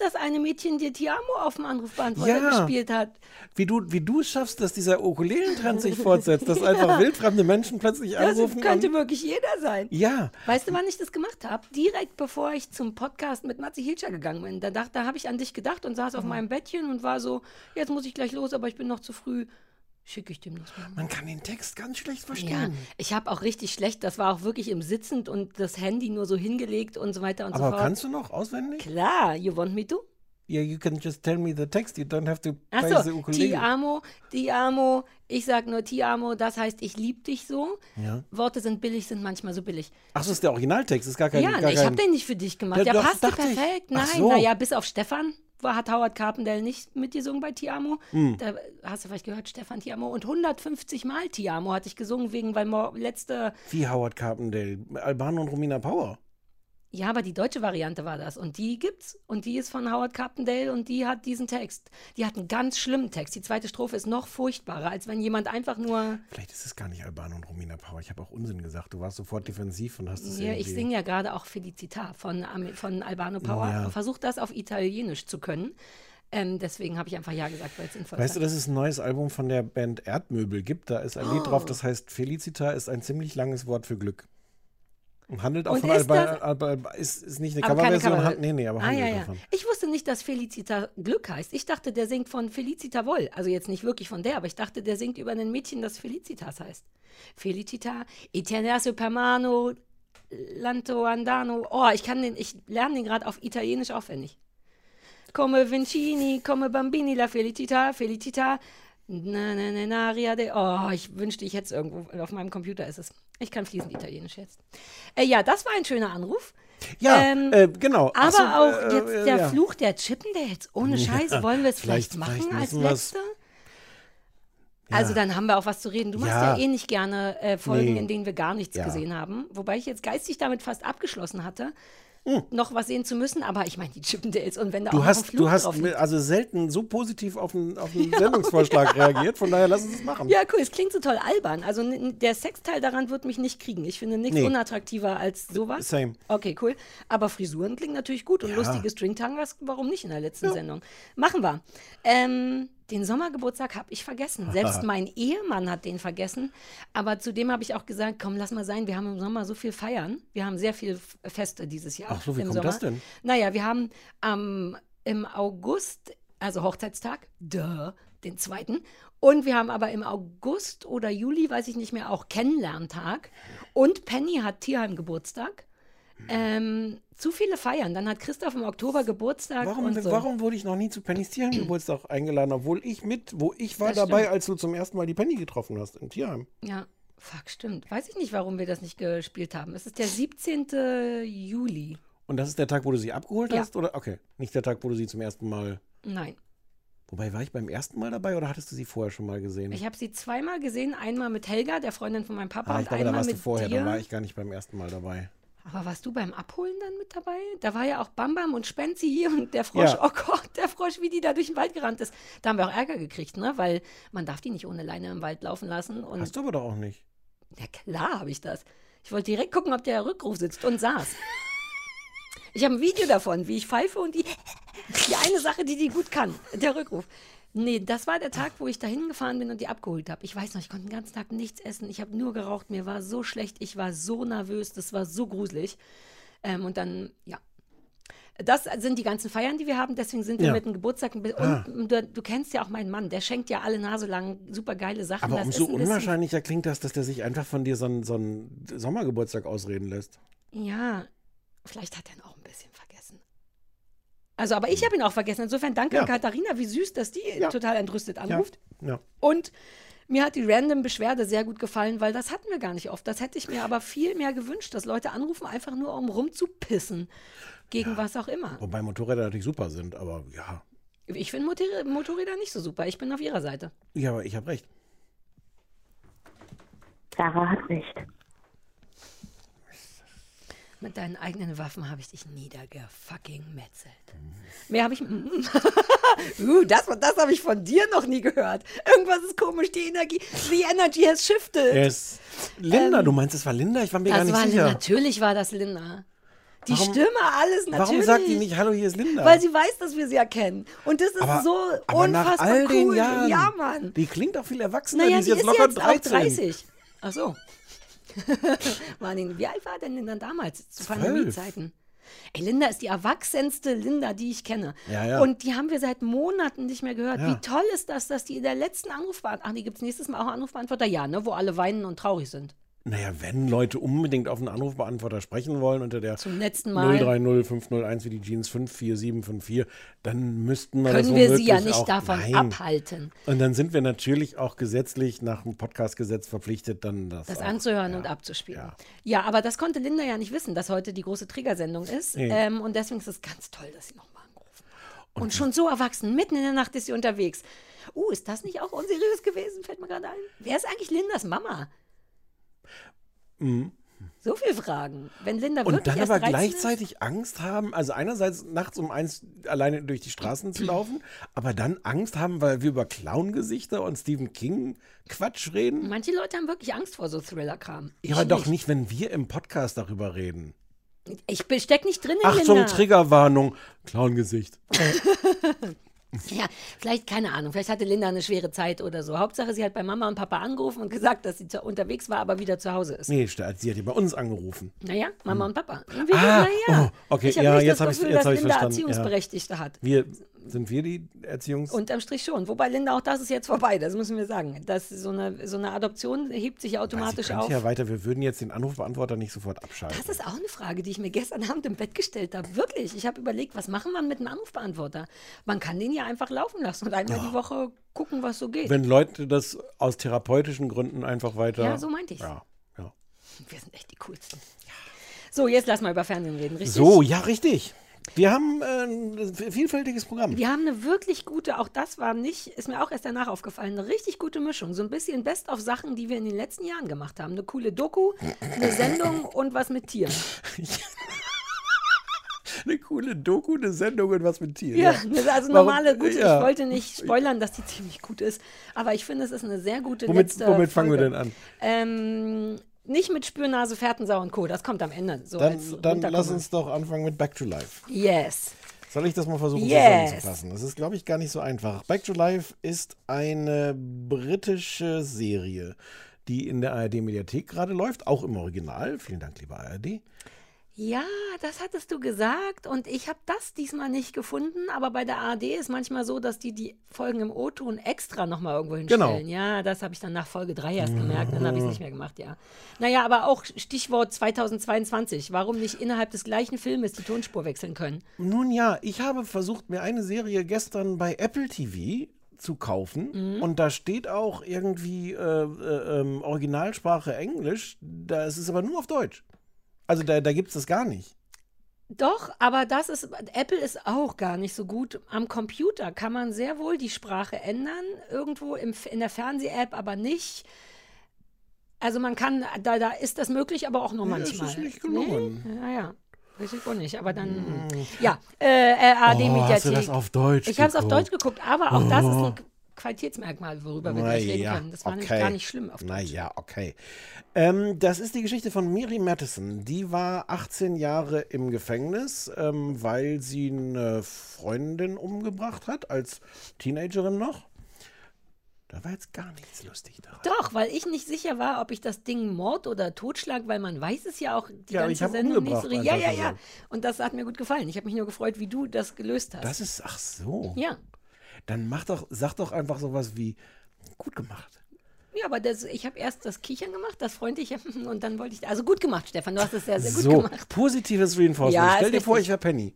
das eine Mädchen dir Tiamo auf dem Anrufbeantworter Ja. gespielt hat. Wie du, wie du es schaffst, dass dieser Ukulelentrend sich fortsetzt, dass einfach Ja. wildfremde Menschen plötzlich Das anrufen. könnte und, wirklich jeder sein. ja, Weißt du, wann ich das gemacht habe? Direkt bevor ich zum Podcast mit Matze Hilscher gegangen bin. Da, da habe ich an dich gedacht und saß auf meinem Bettchen und war so, jetzt muss ich gleich los, aber ich bin noch zu früh. Schicke ich dem das mal. man kann den Text ganz schlecht Ja, verstehen. ich habe auch richtig schlecht, das war auch wirklich im Sitzend und das Handy nur so hingelegt und so weiter und so Aber fort. kannst du noch auswendig? Klar, you want me to? Yeah, you can just tell me the text. You don't have to play the Achso, Ti ukulele. amo, Ti amo, ich sag nur Ti amo, das heißt, ich lieb dich so. Ja. Worte sind billig, sind manchmal so billig. Ach, so ist der Originaltext. Ist gar kein. ja, gar ich kein, habe den nicht für dich gemacht. Ja, Der doch, passte ich. perfekt. Ach Nein, so. naja, bis auf Stefan hat Howard Carpendale nicht mitgesungen bei Tiamo. Hm. Da hast du vielleicht gehört, Stefan Tiamo. Und 150 Mal Tiamo hatte ich gesungen, wegen, weil letzte, Wie Howard Carpendale. Albano und Romina Power. Ja, aber die deutsche Variante war das. Und die gibt's. Und die ist von Howard Carpendale und die hat diesen Text. Die hat einen ganz schlimmen Text. Die zweite Strophe ist noch furchtbarer, als wenn jemand einfach nur. Vielleicht ist es gar nicht Albano und Romina Power. Ich habe auch Unsinn gesagt. Du warst sofort defensiv und hast es Ja, irgendwie... ich singe ja gerade auch Felicita von, von Albano Power Ja. und versuche das auf Italienisch zu können. Ähm, deswegen habe ich einfach Ja gesagt, weil es sinnvoll Weißt du, ist. dass es ein neues Album von der Band Erdmöbel gibt? Da ist ein Lied Oh. drauf, das heißt Felicita ist ein ziemlich langes Wort für Glück. Handelt auch Und von ist Alba, Alba, Alba, ist, ist nicht eine Coverversion. Cover- Nee, nee, aber ah, handelt ja, ja. davon. Ich wusste nicht, dass Felicita Glück heißt. Ich dachte, der singt von Felicita Woll. Also jetzt nicht wirklich von der, aber ich dachte, der singt über ein Mädchen, das Felicitas heißt. Felicita, Italiano Permano, Lanto Andano. Oh, ich kann den, ich lerne den gerade auf Italienisch aufwendig. Come Vincini, come Bambini, la Felicita, Felicita. Na, na, na, na, Ria de. Oh, ich wünschte, ich hätte es irgendwo. Auf meinem Computer ist es. Ich kann fließend Italienisch jetzt. Äh, ja, das war ein schöner Anruf. Ja, Ähm, äh, genau. Aber so, auch äh, jetzt äh, der ja. Fluch der Chippendales. Ohne Ja, Scheiß, wollen wir es vielleicht- machen vielleicht als letzte? Also Ja. dann haben wir auch was zu reden. Du machst Ja. ja, eh nicht gerne äh, Folgen, Nee. in denen wir gar nichts Ja. gesehen haben. Wobei ich jetzt geistig damit fast abgeschlossen hatte, Hm. noch was sehen zu müssen. Aber ich meine, die Chippendales und wenn da auch Du ein hast, du hast also selten so positiv auf einen, auf einen Sendungsvorschlag reagiert. Von daher lass uns es machen. Ja, cool, es klingt so toll albern. Also der Sexteil daran wird mich nicht kriegen. Ich finde nichts Nee. unattraktiver als sowas. Same. Okay, cool. Aber Frisuren klingen natürlich gut und Ja. lustige Stringtangas, warum nicht in der letzten Sendung? Machen wir. Ähm, den Sommergeburtstag habe ich vergessen. Selbst mein Ehemann hat den vergessen. Aber zudem habe ich auch gesagt, komm, lass mal sein, wir haben im Sommer so viel feiern. Wir haben sehr viele Feste dieses Jahr. Ach so, wie im kommt Sommer. das denn? Naja, wir haben am im August, also Hochzeitstag, duh, den zweiten. Und wir haben aber im August oder Juli, weiß ich nicht mehr, auch Kennenlerntag. Und Penny hat Tierheim Geburtstag. Ähm, zu viele feiern. Dann hat Christoph im Oktober Geburtstag. Warum, so. warum wurde ich noch nie zu Pennys Tierheim-Geburtstag eingeladen, obwohl ich mit, wo ich war Das dabei, stimmt. als du zum ersten Mal die Penny getroffen hast im Tierheim. Ja, fuck, stimmt. Weiß ich nicht, warum wir das nicht gespielt haben. Es ist der 17. Juli. Und das ist der Tag, wo du sie abgeholt Ja. hast? Oder? Okay. Nicht der Tag, wo du sie zum ersten Mal. Nein. Wobei, war ich beim ersten Mal dabei oder hattest du sie vorher schon mal gesehen? Ich habe sie zweimal gesehen. Einmal mit Helga, der Freundin von meinem Papa, ah, ich und glaube, da einmal warst du vorher, dir. da war ich gar nicht beim ersten Mal dabei. Aber warst du beim Abholen dann mit dabei? Da war ja auch Bam Bam und Spenzi hier und der Frosch. Ja. Oh Gott, der Frosch, wie die da durch den Wald gerannt ist. Da haben wir auch Ärger gekriegt, ne? Weil man darf die nicht ohne Leine im Wald laufen lassen. Und Hast du aber doch auch nicht. ja klar habe ich das. Ich wollte direkt gucken, ob der Rückruf sitzt und saß. Ich habe ein Video davon, wie ich pfeife und die, die eine Sache, die die gut kann, der Rückruf. Nee, das war der Tag, wo ich da hingefahren bin und die abgeholt habe. Ich weiß noch, ich konnte den ganzen Tag nichts essen. Ich habe nur geraucht. Mir war so schlecht. Ich war so nervös. Das war so gruselig. Ähm, und dann, ja. Das sind die ganzen Feiern, die wir haben. Deswegen sind wir Ja. mit dem Geburtstag. ein bi- Ah. Und du, du kennst ja auch meinen Mann. Der schenkt ja alle Nase lang super geile Sachen. Aber Das umso unwahrscheinlicher klingt das, dass der sich einfach von dir so einen, so einen Sommergeburtstag ausreden lässt. Ja, vielleicht hat er auch. Also, aber ich habe ihn auch vergessen. Insofern danke Ja. an Katharina, wie süß, dass die Ja. total entrüstet anruft. ja. Und Mir hat die random Beschwerde sehr gut gefallen, weil das hatten wir gar nicht oft. Das hätte ich mir aber viel mehr gewünscht, dass Leute anrufen, einfach nur um rumzupissen. Gegen was auch immer. Wobei Motorräder natürlich super sind, aber ja. Ich finde Motor Motorräder nicht so super. Ich bin auf ihrer Seite. Ja, aber ich habe recht. Sarah hat recht. Mit deinen eigenen Waffen habe ich dich niedergefucking metzelt. Mehr habe ich. uh, das das habe ich von dir noch nie gehört. Irgendwas ist komisch, die Energie. The energy has shifted. Es Linda, du meinst, es war Linda? Ich war mir gar Ähm, nicht war sicher. natürlich war das Linda. Die Warum- Stimme, alles natürlich. Warum sagt die nicht, hallo, hier ist Linda? Weil sie weiß, dass wir sie erkennen. Und das ist aber, so aber unfassbar nach all cool. den Jahren. Ja, Mann. Die klingt auch viel erwachsener. Naja, die ist jetzt ist locker jetzt 13. auch 30. Ach so. Martin, wie alt war denn Linda damals zu. Pandemiezeiten? Ey, Linda ist die erwachsenste Linda, die ich kenne. Ja, ja. Und die haben wir seit Monaten nicht mehr gehört. Ja. Wie toll ist das, dass die in der letzten Anrufbeantworter, ach, die gibt es nächstes Mal auch Anrufbeantworter, ja, ne, wo alle weinen und traurig sind. Naja, wenn Leute unbedingt auf einen Anrufbeantworter sprechen wollen unter der Zum letzten Mal 030501 wie die Jeans 54754, dann müssten wir das können wir sie ja nicht auch, davon nein. abhalten, Und dann sind wir natürlich auch gesetzlich nach dem Podcastgesetz verpflichtet, dann das, das auch. anzuhören und abzuspielen. ja. Ja. aber das konnte Linda ja nicht wissen, dass heute die große Triggersendung ist. Nee. Ähm, und deswegen ist es ganz toll, dass sie nochmal angerufen hat. Und, schon so erwachsen, mitten in der Nacht ist sie unterwegs. Uh, ist das nicht auch unseriös gewesen? Fällt mir gerade ein. Wer ist eigentlich Lindas Mama? So viele Fragen. Wenn Linda Mhm. Und wirklich dann aber 13 gleichzeitig Angst haben, also einerseits nachts um eins alleine durch die Straßen zu laufen, aber dann Angst haben, weil wir über Clown-Gesichter und Stephen King Quatsch ist? reden. Manche Leute haben wirklich Angst vor so Thriller-Kram. Ich Ja, aber doch nicht, wenn wir im Podcast darüber reden. Ich steck nicht drin in Achtung, Linda. Triggerwarnung, Clown-Gesicht. Ja, vielleicht, keine Ahnung, vielleicht hatte Linda eine schwere Zeit oder so. Hauptsache, sie hat bei Mama und Papa angerufen und gesagt, dass sie zu, unterwegs war, aber wieder zu Hause ist. Nee, sie hat ja bei uns angerufen. Naja, Mama und Papa. Und wir, Ah, naja. oh, okay, ich habe ja, nicht jetzt das hab ich's- Gefühl, jetzt dass Linda verstanden, ja. Erziehungsberechtigte hat. Wir, sind wir die Erziehungs... Unterm Strich schon. Wobei, Linda, auch das ist jetzt vorbei, das müssen wir sagen. Das, so, eine, so eine Adoption hebt sich Sie automatisch könnte auf. ja weiter, wir würden jetzt den Anrufbeantworter nicht sofort abschalten. Das ist auch eine Frage, die ich mir gestern Abend im Bett gestellt habe. Wirklich. Ich habe überlegt, was machen wir mit einem Anrufbeantworter? Man kann den ja einfach laufen lassen und einmal die Woche gucken, was so geht. Wenn Leute das aus therapeutischen Gründen einfach weiter... Ja, so meinte ich's. Ja, ja. wir sind echt die coolsten. So, jetzt lass mal über Fernsehen reden, richtig? So, ja, richtig. Wir haben äh, ein vielfältiges Programm. Wir haben eine wirklich gute, auch das war nicht, ist mir auch erst danach aufgefallen, eine richtig gute Mischung. So ein bisschen Best of Sachen, die wir in den letzten Jahren gemacht haben. Eine coole Doku, eine Sendung und was mit Tieren. Eine coole Doku, eine Sendung und was mit Tieren. Ja, eine- also Warum- normale, gute. ja. Ich wollte nicht spoilern, dass die ziemlich gut ist, aber ich finde, es ist eine sehr gute Womit, letzte womit fangen wir Folge. denn an? Ähm, nicht mit Spürnase, Fährtensau und Co. Das kommt am Ende. So Dann, dann lass uns doch anfangen mit Back to Life. Yes. Soll ich das mal versuchen Yes. zusammenzufassen? Das ist, glaube ich, gar nicht so einfach. Back to Life ist eine britische Serie, die in der ARD-Mediathek gerade läuft, auch im Original. Vielen Dank, lieber ARD. Ja, das hattest du gesagt und ich habe das diesmal nicht gefunden, aber bei der ARD ist manchmal so, dass die die Folgen im O-Ton extra nochmal irgendwo hinstellen. Genau. Ja, das habe ich dann nach Folge 3 erst gemerkt, dann habe ich es nicht mehr gemacht, ja. Naja, aber auch Stichwort 2022, warum nicht innerhalb des gleichen Filmes die Tonspur wechseln können? Nun ja, ich habe versucht, mir eine Serie gestern bei Apple TV zu kaufen Mhm. und da steht auch irgendwie äh, äh, ähm, Originalsprache Englisch, da ist es aber nur auf Deutsch. Also da, da gibt es das gar nicht. Doch, aber das ist, Apple ist auch gar nicht so gut. Am Computer kann man sehr wohl die Sprache ändern, irgendwo im, in der Fernseh-App, aber nicht. Also man kann, da, da ist das möglich, aber auch nur ist manchmal. es nicht gelungen. Nee? Ja, ja. Weiß ich wohl nicht, aber dann. Ja, äh, AD-Mediathek. Oh, hast du das auf Deutsch Ich habe es auf? Deutsch geguckt, aber auch das ist Oh. Qualitätsmerkmal, worüber wir gleich reden Naja, können. Das war nämlich okay. gar nicht schlimm auf Deutsch. Naja, okay. Ähm, das ist die Geschichte von Miri Matheson. Die war 18 Jahre im Gefängnis, ähm, weil sie eine Freundin umgebracht hat, als Teenagerin noch. Da war jetzt gar nichts lustig daran. Doch, weil ich nicht sicher war, ob ich das Ding Mord oder Totschlag, weil man weiß es ja auch die Ja, ganze Sendung nicht so. Ja, ja, ja. Und das hat mir gut gefallen. Ich habe mich nur gefreut, wie du das gelöst hast. Das ist, ach so. ja. Dann mach doch, sag doch einfach sowas wie, gut gemacht. Ja, aber das, ich habe erst das Kichern gemacht, das freundliche und dann wollte ich. Also gut gemacht, Stefan, du hast es sehr, sehr gut so, gemacht. positives Reinforcement. Ja, Stell dir vor, ich wäre Penny.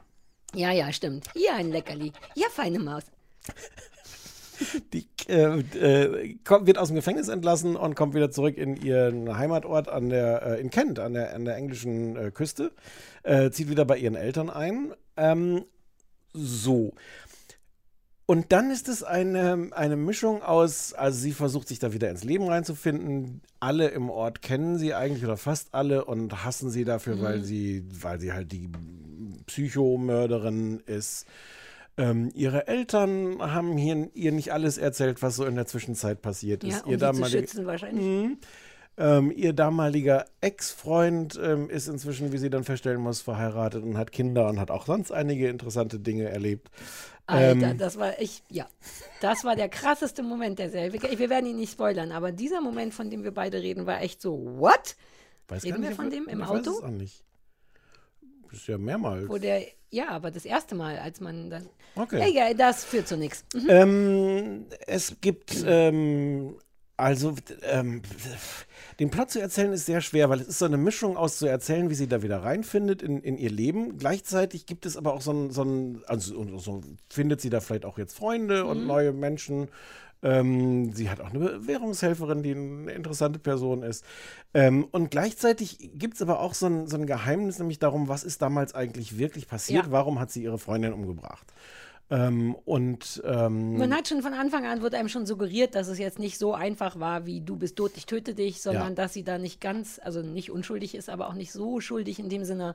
Ja, ja, stimmt. Hier ein Leckerli. Ja, feine Maus. Die äh, äh, kommt, wird aus dem Gefängnis entlassen und kommt wieder zurück in ihren Heimatort an der, äh, in Kent, an der, an der englischen äh, Küste. Äh, zieht wieder bei ihren Eltern ein. Ähm, so. Und dann ist es eine, eine Mischung aus, also sie versucht sich da wieder ins Leben reinzufinden. Alle im Ort kennen sie eigentlich oder fast alle und hassen sie dafür, Mhm. weil sie, weil sie halt die Psychomörderin ist. Ähm, ihre Eltern haben hier, ihr nicht alles erzählt, was so in der Zwischenzeit passiert Ja, ist. um ihr sie zu damalige- schützen wahrscheinlich. Mhm. Ähm, ihr damaliger Ex-Freund ähm, ist inzwischen, wie sie dann feststellen muss, verheiratet und hat Kinder und hat auch sonst einige interessante Dinge erlebt. Alter, Ähm, das war ich, ja, das war der krasseste Moment der Serie. Wir, werden ihn nicht spoilern, aber dieser Moment, von dem wir beide reden, war echt so, what? weiß reden wir nicht, von dem im ich Auto? Weiß es auch nicht. Das ist ja mehrmals. Wo der, ja, aber das erste Mal, als man dann. Okay. Egal, das führt zu nichts. Mhm. Ähm, es gibt, ähm, also, ähm, den Plot zu erzählen ist sehr schwer, weil es ist so eine Mischung aus zu erzählen, wie sie da wieder reinfindet in, in ihr Leben. Gleichzeitig gibt es aber auch so ein, so ein also und so findet sie da vielleicht auch jetzt Freunde und Mhm. neue Menschen. Ähm, sie hat auch eine Währungshelferin, die eine interessante Person ist. Ähm, und gleichzeitig gibt es aber auch so ein, so ein Geheimnis, nämlich darum, was ist damals eigentlich wirklich passiert? Ja. Warum hat sie ihre Freundin umgebracht? Ähm, und ähm, Man hat schon von Anfang an, wird einem schon suggeriert, dass es jetzt nicht so einfach war, wie du bist tot, ich töte dich, sondern Ja. dass sie da nicht ganz, also nicht unschuldig ist, aber auch nicht so schuldig in dem Sinne.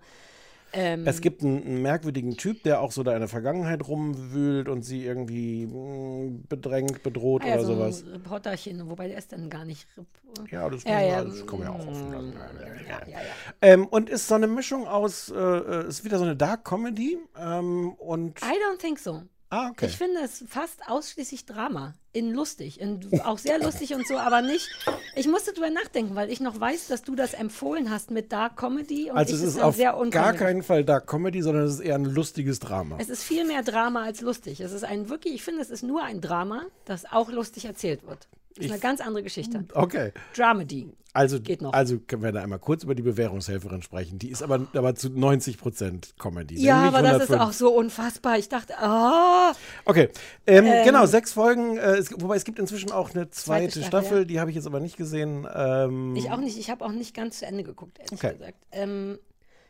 Ähm, Es gibt einen, einen merkwürdigen Typ, der auch so da in der Vergangenheit rumwühlt und sie irgendwie mh, bedrängt, bedroht ah ja, oder so sowas. ein Reporterchen, wobei der ist dann gar nicht. Ja, das, ja, ja, das kann man ja auch offen lassen. ja, ja. Ähm, und ist so eine Mischung aus, äh, äh, ist wieder so eine Dark Comedy ähm, und. I don't think so. Ah, okay. Ich finde es fast ausschließlich Drama. In lustig. In, auch sehr lustig und so, aber nicht. Ich musste drüber nachdenken, weil ich noch weiß, dass du das empfohlen hast mit Dark Comedy und also ich es ist auf sehr gar keinen Fall Dark Comedy, sondern es ist eher ein lustiges Drama. Es ist viel mehr Drama als lustig. Es ist ein wirklich, ich finde, es ist nur ein Drama, das auch lustig erzählt wird. Das ist Ich- eine ganz andere Geschichte. Okay. Dramedy. Also, Geht noch. also können wir da einmal kurz über die Bewährungshelferin sprechen. Die ist aber, aber zu 90 Prozent Comedy. Ja, aber das ist 105. auch so unfassbar. Ich dachte, ah. Okay, ähm, Ähm, genau, sechs Folgen. Äh, es, wobei es gibt inzwischen auch eine zweite, Zweite Staffel, Staffel, ja. die habe ich jetzt aber nicht gesehen. Ähm, Ich auch nicht. Ich habe auch nicht ganz zu Ende geguckt, ehrlich Okay. gesagt. Ähm,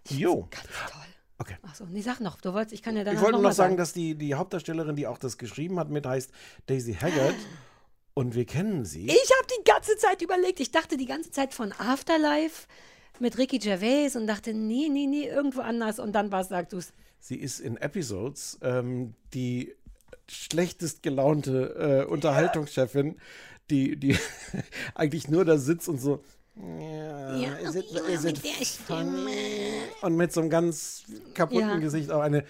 Jo. ganz toll. Okay. Achso, nee, sag noch. Du wolltest, ich kann ja dann Ich wollte noch noch sagen, sagen. dass die, die Hauptdarstellerin, die auch das geschrieben hat, mit heißt Daisy Haggard. Und wir kennen sie. Ich habe die ganze Zeit überlegt. Ich dachte die ganze Zeit von Afterlife mit Ricky Gervais und dachte, nee, nee, nee, irgendwo anders. Und dann war sagst du es. Sie ist in Episodes ähm, die schlechtest gelaunte äh, Unterhaltungschefin, die, die eigentlich nur da sitzt und so. Ja, Ja, is it, ja, is it mit der funny? Und mit so einem ganz kaputten Ja. Gesicht auch eine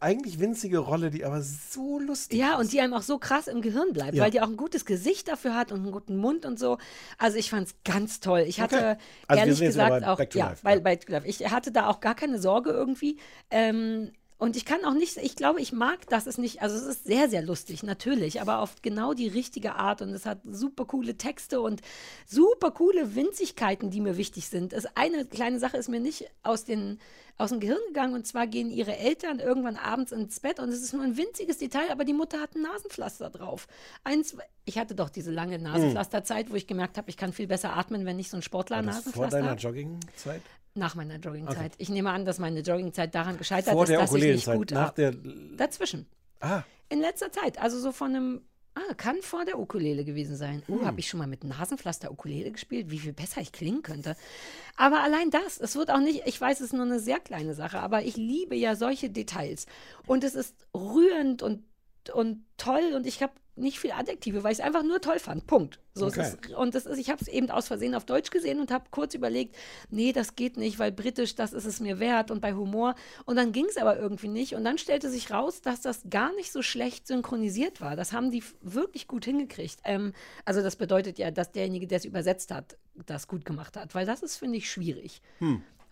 eigentlich winzige Rolle, die aber so lustig Ja, ist. und die einem auch so krass im Gehirn bleibt, Ja. weil die auch ein gutes Gesicht dafür hat und einen guten Mund und so. Also ich fand es ganz toll. Ich hatte Okay. Also ehrlich gesagt bei auch, to ja, Life, bei ja. Life. Ich hatte da auch gar keine Sorge irgendwie. Ähm, und ich kann auch nicht, ich glaube, ich mag das ist nicht, also es ist sehr, sehr lustig, natürlich, aber auf genau die richtige Art und es hat super coole Texte und super coole Winzigkeiten, die mir wichtig sind. Es, eine kleine Sache ist mir nicht aus, den, aus dem Gehirn gegangen und zwar gehen ihre Eltern irgendwann abends ins Bett und es ist nur ein winziges Detail, aber die Mutter hat ein Nasenpflaster drauf. Eins, ich hatte doch diese lange Nasenpflasterzeit, wo ich gemerkt habe, ich kann viel besser atmen, wenn nicht so ein Sportler War das vor deiner. Joggingzeit? Nach meiner Joggingzeit. Ich nehme an, dass meine Joggingzeit daran gescheitert Vor ist, der dass ich nicht Ukulelenzeit. gut Nach der. Dazwischen. Ah, In letzter Zeit. Also so von einem. Ah, kann vor der Ukulele gewesen sein. Uh, Hm. habe ich schon mal mit Nasenpflaster Ukulele gespielt? Wie viel besser ich klingen könnte. Aber allein das, es wird auch nicht, ich weiß, es ist nur eine sehr kleine Sache, aber ich liebe ja solche Details. Und es ist rührend und, und toll und ich habe nicht viel Adjektive, weil ich es einfach nur toll fand. Punkt. So Okay. ist es, und das ist, ich habe es eben aus Versehen auf Deutsch gesehen und habe kurz überlegt, nee, das geht nicht, weil britisch, das ist es mir wert und bei Humor. Und dann ging es aber irgendwie nicht. Und dann stellte sich raus, dass das gar nicht so schlecht synchronisiert war. Das haben die wirklich gut hingekriegt. Ähm, also das bedeutet ja, dass derjenige, der es übersetzt hat, das gut gemacht hat. Weil das ist, finde ich, schwierig.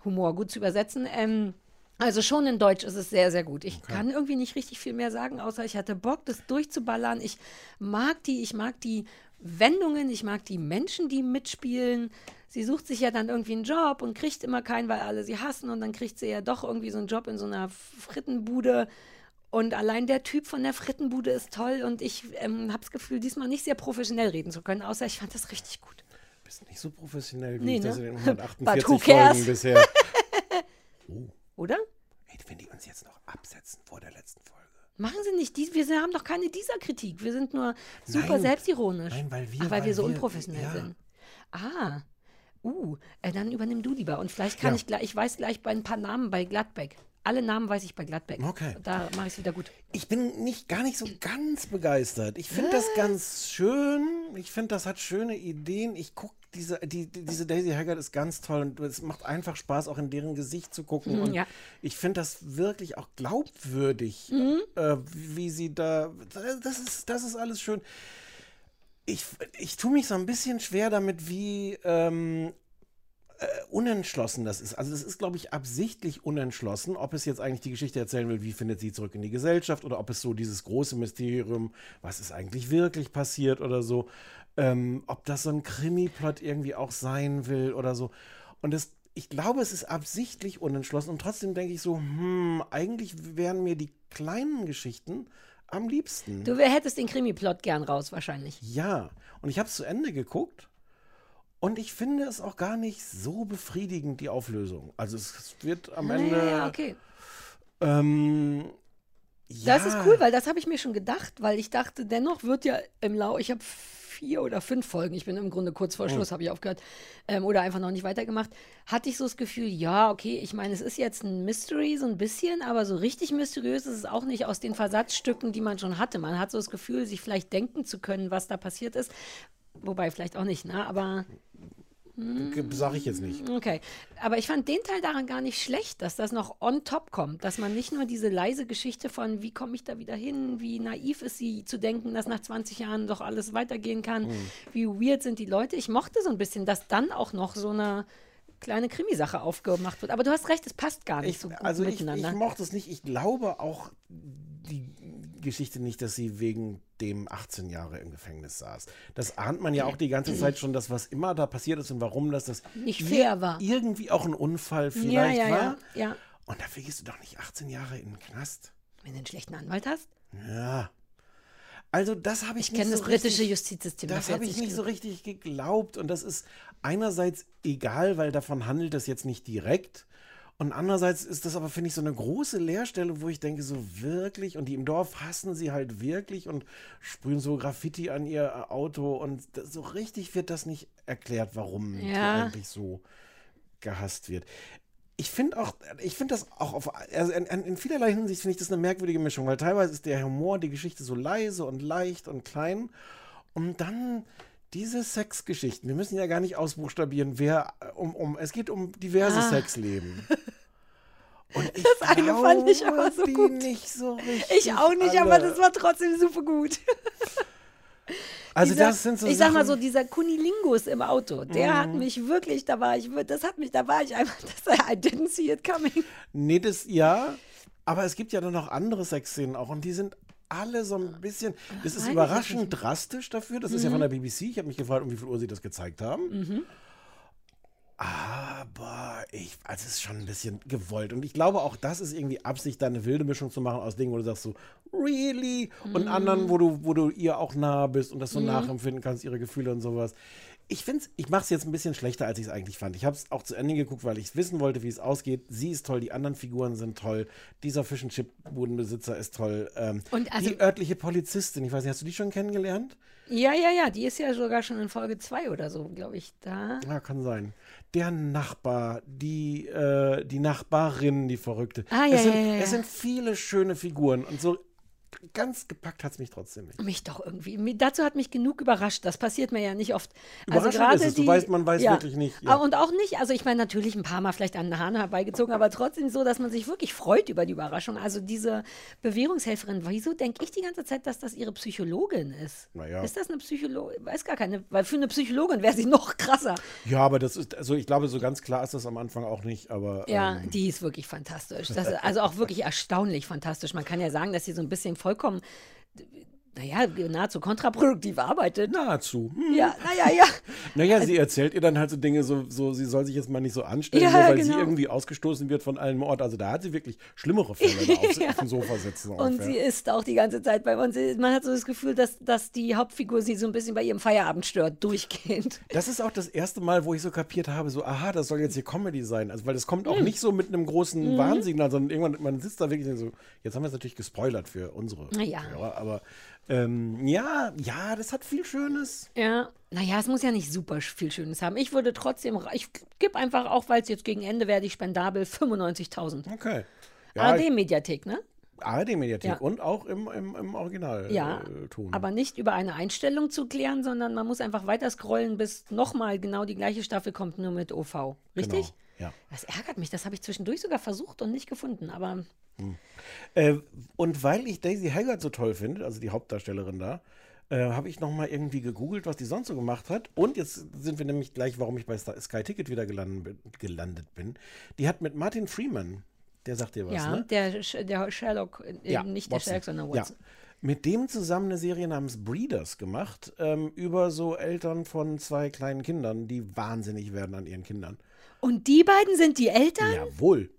Humor gut zu übersetzen. Ähm, also schon in Deutsch ist es sehr, sehr gut. Ich kann irgendwie nicht richtig viel mehr sagen, außer ich hatte Bock, das durchzuballern. Ich mag die, ich mag die Wendungen, ich mag die Menschen, die mitspielen. Sie sucht sich ja dann irgendwie einen Job und kriegt immer keinen, weil alle sie hassen. Und dann kriegt sie ja doch irgendwie so einen Job in so einer Frittenbude. Und allein der Typ von der Frittenbude ist toll und ich ähm, habe das Gefühl, diesmal nicht sehr professionell reden zu können, außer ich fand das richtig gut. Bist nicht so professionell, wie Nee, ich das ne? in den But who 148 cares? Folgen bisher. Oder? Ey, wenn die uns jetzt noch absetzen vor der letzten Folge. Machen Sie nicht wir haben doch keine dieser Kritik. Wir sind nur super Nein. selbstironisch. Nein, weil wir- Ach, weil, weil wir so wir- unprofessionell ja. sind. Ah. Uh, äh, dann übernimm du lieber. Und vielleicht kann Ja. ich gleich, ich weiß gleich bei ein paar Namen bei Gladbeck. Alle Namen weiß ich bei Gladbeck. Okay. Da mache ich es wieder gut. Ich bin nicht gar nicht so ganz begeistert. Ich finde das ganz schön. Ich finde, das hat schöne Ideen. Ich gucke diese, die, die- diese Daisy Haggard ist ganz toll und es macht einfach Spaß, auch in deren Gesicht zu gucken. Mhm, und ja. ich finde das wirklich auch glaubwürdig, Mhm. äh, wie sie da. Das ist, das ist alles schön. Ich, ich tue mich so ein bisschen schwer damit, wie ähm, äh, unentschlossen das ist. Also es ist, glaube ich, absichtlich unentschlossen, ob es jetzt eigentlich die Geschichte erzählen will, wie findet sie zurück in die Gesellschaft oder ob es so dieses große Mysterium, was ist eigentlich wirklich passiert oder so, ähm, ob das so ein Krimi-Plot irgendwie auch sein will oder so. Und es, ich glaube, es ist absichtlich unentschlossen und trotzdem denke ich so, hm, eigentlich wären mir die kleinen Geschichten am liebsten. Du hättest den Krimi-Plot gern raus, wahrscheinlich. Ja, und ich habe es zu Ende geguckt und ich finde es auch gar nicht so befriedigend, die Auflösung. Also es wird am Ah, Ende. ja, ja, okay. ähm, ja, Das ist cool, weil das habe ich mir schon gedacht, weil ich dachte, dennoch wird ja im Lau, ich habe vier oder fünf Folgen, ich bin im Grunde kurz vor Schluss, habe ich aufgehört, ähm, oder einfach noch nicht weitergemacht, hatte ich so das Gefühl, ja, okay, ich meine, es ist jetzt ein Mystery, so ein bisschen, aber so richtig mysteriös ist es auch nicht aus den Versatzstücken, die man schon hatte. Man hat so das Gefühl, sich vielleicht denken zu können, was da passiert ist. Wobei, vielleicht auch nicht, ne? Aber sage ich jetzt nicht. Okay, aber ich fand den Teil daran gar nicht schlecht, dass das noch on top kommt, dass man nicht nur diese leise Geschichte von, wie komme ich da wieder hin, wie naiv ist sie zu denken, dass nach 20 Jahren doch alles weitergehen kann, Mhm. wie weird sind die Leute. Ich mochte so ein bisschen, dass dann auch noch so eine kleine Krimisache aufgemacht wird. Aber du hast recht, es passt gar nicht Ich, so gut also ich, miteinander. ich mochte es nicht. Ich glaube auch die Geschichte nicht, dass sie wegen dem 18 Jahre im Gefängnis saß. Das ahnt man ja auch die ganze Zeit schon, dass was immer da passiert ist und warum dass das Nicht fair war. irgendwie auch ein Unfall ja, vielleicht ja, war. ja, ja. Und dafür gehst du doch nicht 18 Jahre in den Knast. Wenn du einen schlechten Anwalt hast. Ja. Also das habe ich, Ich nicht kenne so das britische richtig- Justizsystem. Das habe ich nicht so richtig geglaubt. Und das ist einerseits egal, weil davon handelt es jetzt nicht direkt. Und andererseits ist das aber, finde ich, so eine große Leerstelle, wo ich denke, so wirklich, und die im Dorf hassen sie halt wirklich und sprühen so Graffiti an ihr Auto. Und das, so richtig wird das nicht erklärt, warum Ja. eigentlich so gehasst wird. Ich finde auch, ich finde das auch auf, also in, in vielerlei Hinsicht finde ich das eine merkwürdige Mischung, weil teilweise ist der Humor, die Geschichte so leise und leicht und klein und dann diese Sexgeschichten. Wir müssen ja gar nicht ausbuchstabieren, wer, um, um, es geht um diverse Ah. Sexleben. Und ich Das eine fand ich aber so gut. nicht so richtig. Ich auch nicht, aber alle. das war trotzdem super gut. Also Dieser- das sind so ich sag mal so, Sachen- dieser Kunilingus im Auto, der hat Mhm. mich wirklich, da war ich, das hat mich, da war ich einfach, das, I didn't see it coming. Nee, das ja, aber es gibt ja dann noch andere Sexszenen auch und die sind alle so ein bisschen. Das ist ich überraschend drastisch dafür. Das ist ja Mhm. von der BBC. Ich habe mich gefragt, um wie viel Uhr sie das gezeigt haben. Mhm. Aber ich, also es ist schon ein bisschen gewollt. Und ich glaube, auch das ist irgendwie Absicht, da eine wilde Mischung zu machen aus Dingen, wo du sagst so, really? Und Mhm. anderen, wo du, wo du ihr auch nah bist und das so Mhm. nachempfinden kannst, ihre Gefühle und sowas. Ich finde ich mache es jetzt ein bisschen schlechter, als ich es eigentlich fand. Ich habe es auch zu Ende geguckt, weil ich wissen wollte, wie es ausgeht. Sie ist toll, die anderen Figuren sind toll. Dieser Fish and Chip Budenbesitzer ist toll. Ähm, Und also- die örtliche Polizistin, ich weiß nicht, hast du die schon kennengelernt? Ja, ja, ja, die ist ja sogar schon in Folge 2 oder so, glaube ich, da. Ja, kann sein. Der Nachbar, die, äh, die Nachbarin, die Verrückte. Ah, ja, es, sind, ja, ja, es sind viele schöne Figuren und so ganz gepackt hat es mich trotzdem nicht. Mich doch irgendwie. Dazu hat mich genug überrascht. Das passiert mir ja nicht oft. Überraschend gerade ist es. Du weißt, man weiß wirklich nicht, ja. Ah, Und auch nicht, also ich meine natürlich ein paar Mal vielleicht an den Haaren herbeigezogen, aber trotzdem so, dass man sich wirklich freut über die Überraschung. Also diese Bewährungshelferin, wieso denke ich die ganze Zeit, dass das ihre Psychologin ist? Naja. Ist das eine Psychologin? Weiß gar keine, weil für eine Psychologin wäre sie noch krasser. Ja, aber das ist, also ich glaube, so ganz klar ist das am Anfang auch nicht, aber. Ja, ähm, die ist wirklich fantastisch. Das ist also auch wirklich erstaunlich fantastisch. Man kann ja sagen, dass sie so ein bisschen vollkommen naja, nahezu kontraproduktiv arbeitet. Nahezu. Hm. Ja, naja, ja. Naja, sie erzählt ihr dann halt so Dinge, so, so sie soll sich jetzt mal nicht so anstellen, Ja, nur weil sie genau. irgendwie ausgestoßen wird von allen Ort. Also da hat sie wirklich schlimmere Fälle auf, Ja. auf dem Sofa sitzen. Und auf, ja. sie ist auch die ganze Zeit bei uns. Man hat so das Gefühl, dass, dass die Hauptfigur sie so ein bisschen bei ihrem Feierabend stört, durchgehend. Das ist auch das erste Mal, wo ich so kapiert habe, so, aha, das soll jetzt hier Comedy sein. Also, weil das kommt auch nicht so mit einem großen Mhm. Warnsignal, sondern irgendwann, man sitzt da wirklich so, jetzt haben wir es natürlich gespoilert für unsere Na ja. Hörer, aber ähm, ja, ja, das hat viel Schönes. Ja, naja, es muss ja nicht super viel Schönes haben. Ich würde trotzdem, ich gebe einfach, auch weil es jetzt gegen Ende werde ich spendabel, 95.000. Okay. Ja, ARD-Mediathek, ne? ARD-Mediathek Ja. und auch im, im, im Original Ja, äh, aber nicht über eine Einstellung zu klären, sondern man muss einfach weiter scrollen, bis nochmal genau die gleiche Staffel kommt, nur mit OV. Richtig? Genau, ja. Das ärgert mich, das habe ich zwischendurch sogar versucht und nicht gefunden, aber Äh, und weil ich Daisy Haggard so toll finde, also die Hauptdarstellerin da, äh, habe ich noch mal irgendwie gegoogelt, was die sonst so gemacht hat. Und jetzt sind wir nämlich gleich, warum ich bei Sky Ticket wieder gelandet bin. Die hat mit Martin Freeman, der sagt dir was, ja, ne? der, der Sherlock, äh, nicht der Watson. Sherlock, sondern Watson. Ja. Mit dem zusammen eine Serie namens Breeders gemacht, ähm, über so Eltern von zwei kleinen Kindern, die wahnsinnig werden an ihren Kindern. Und die beiden sind die Eltern? Jawohl.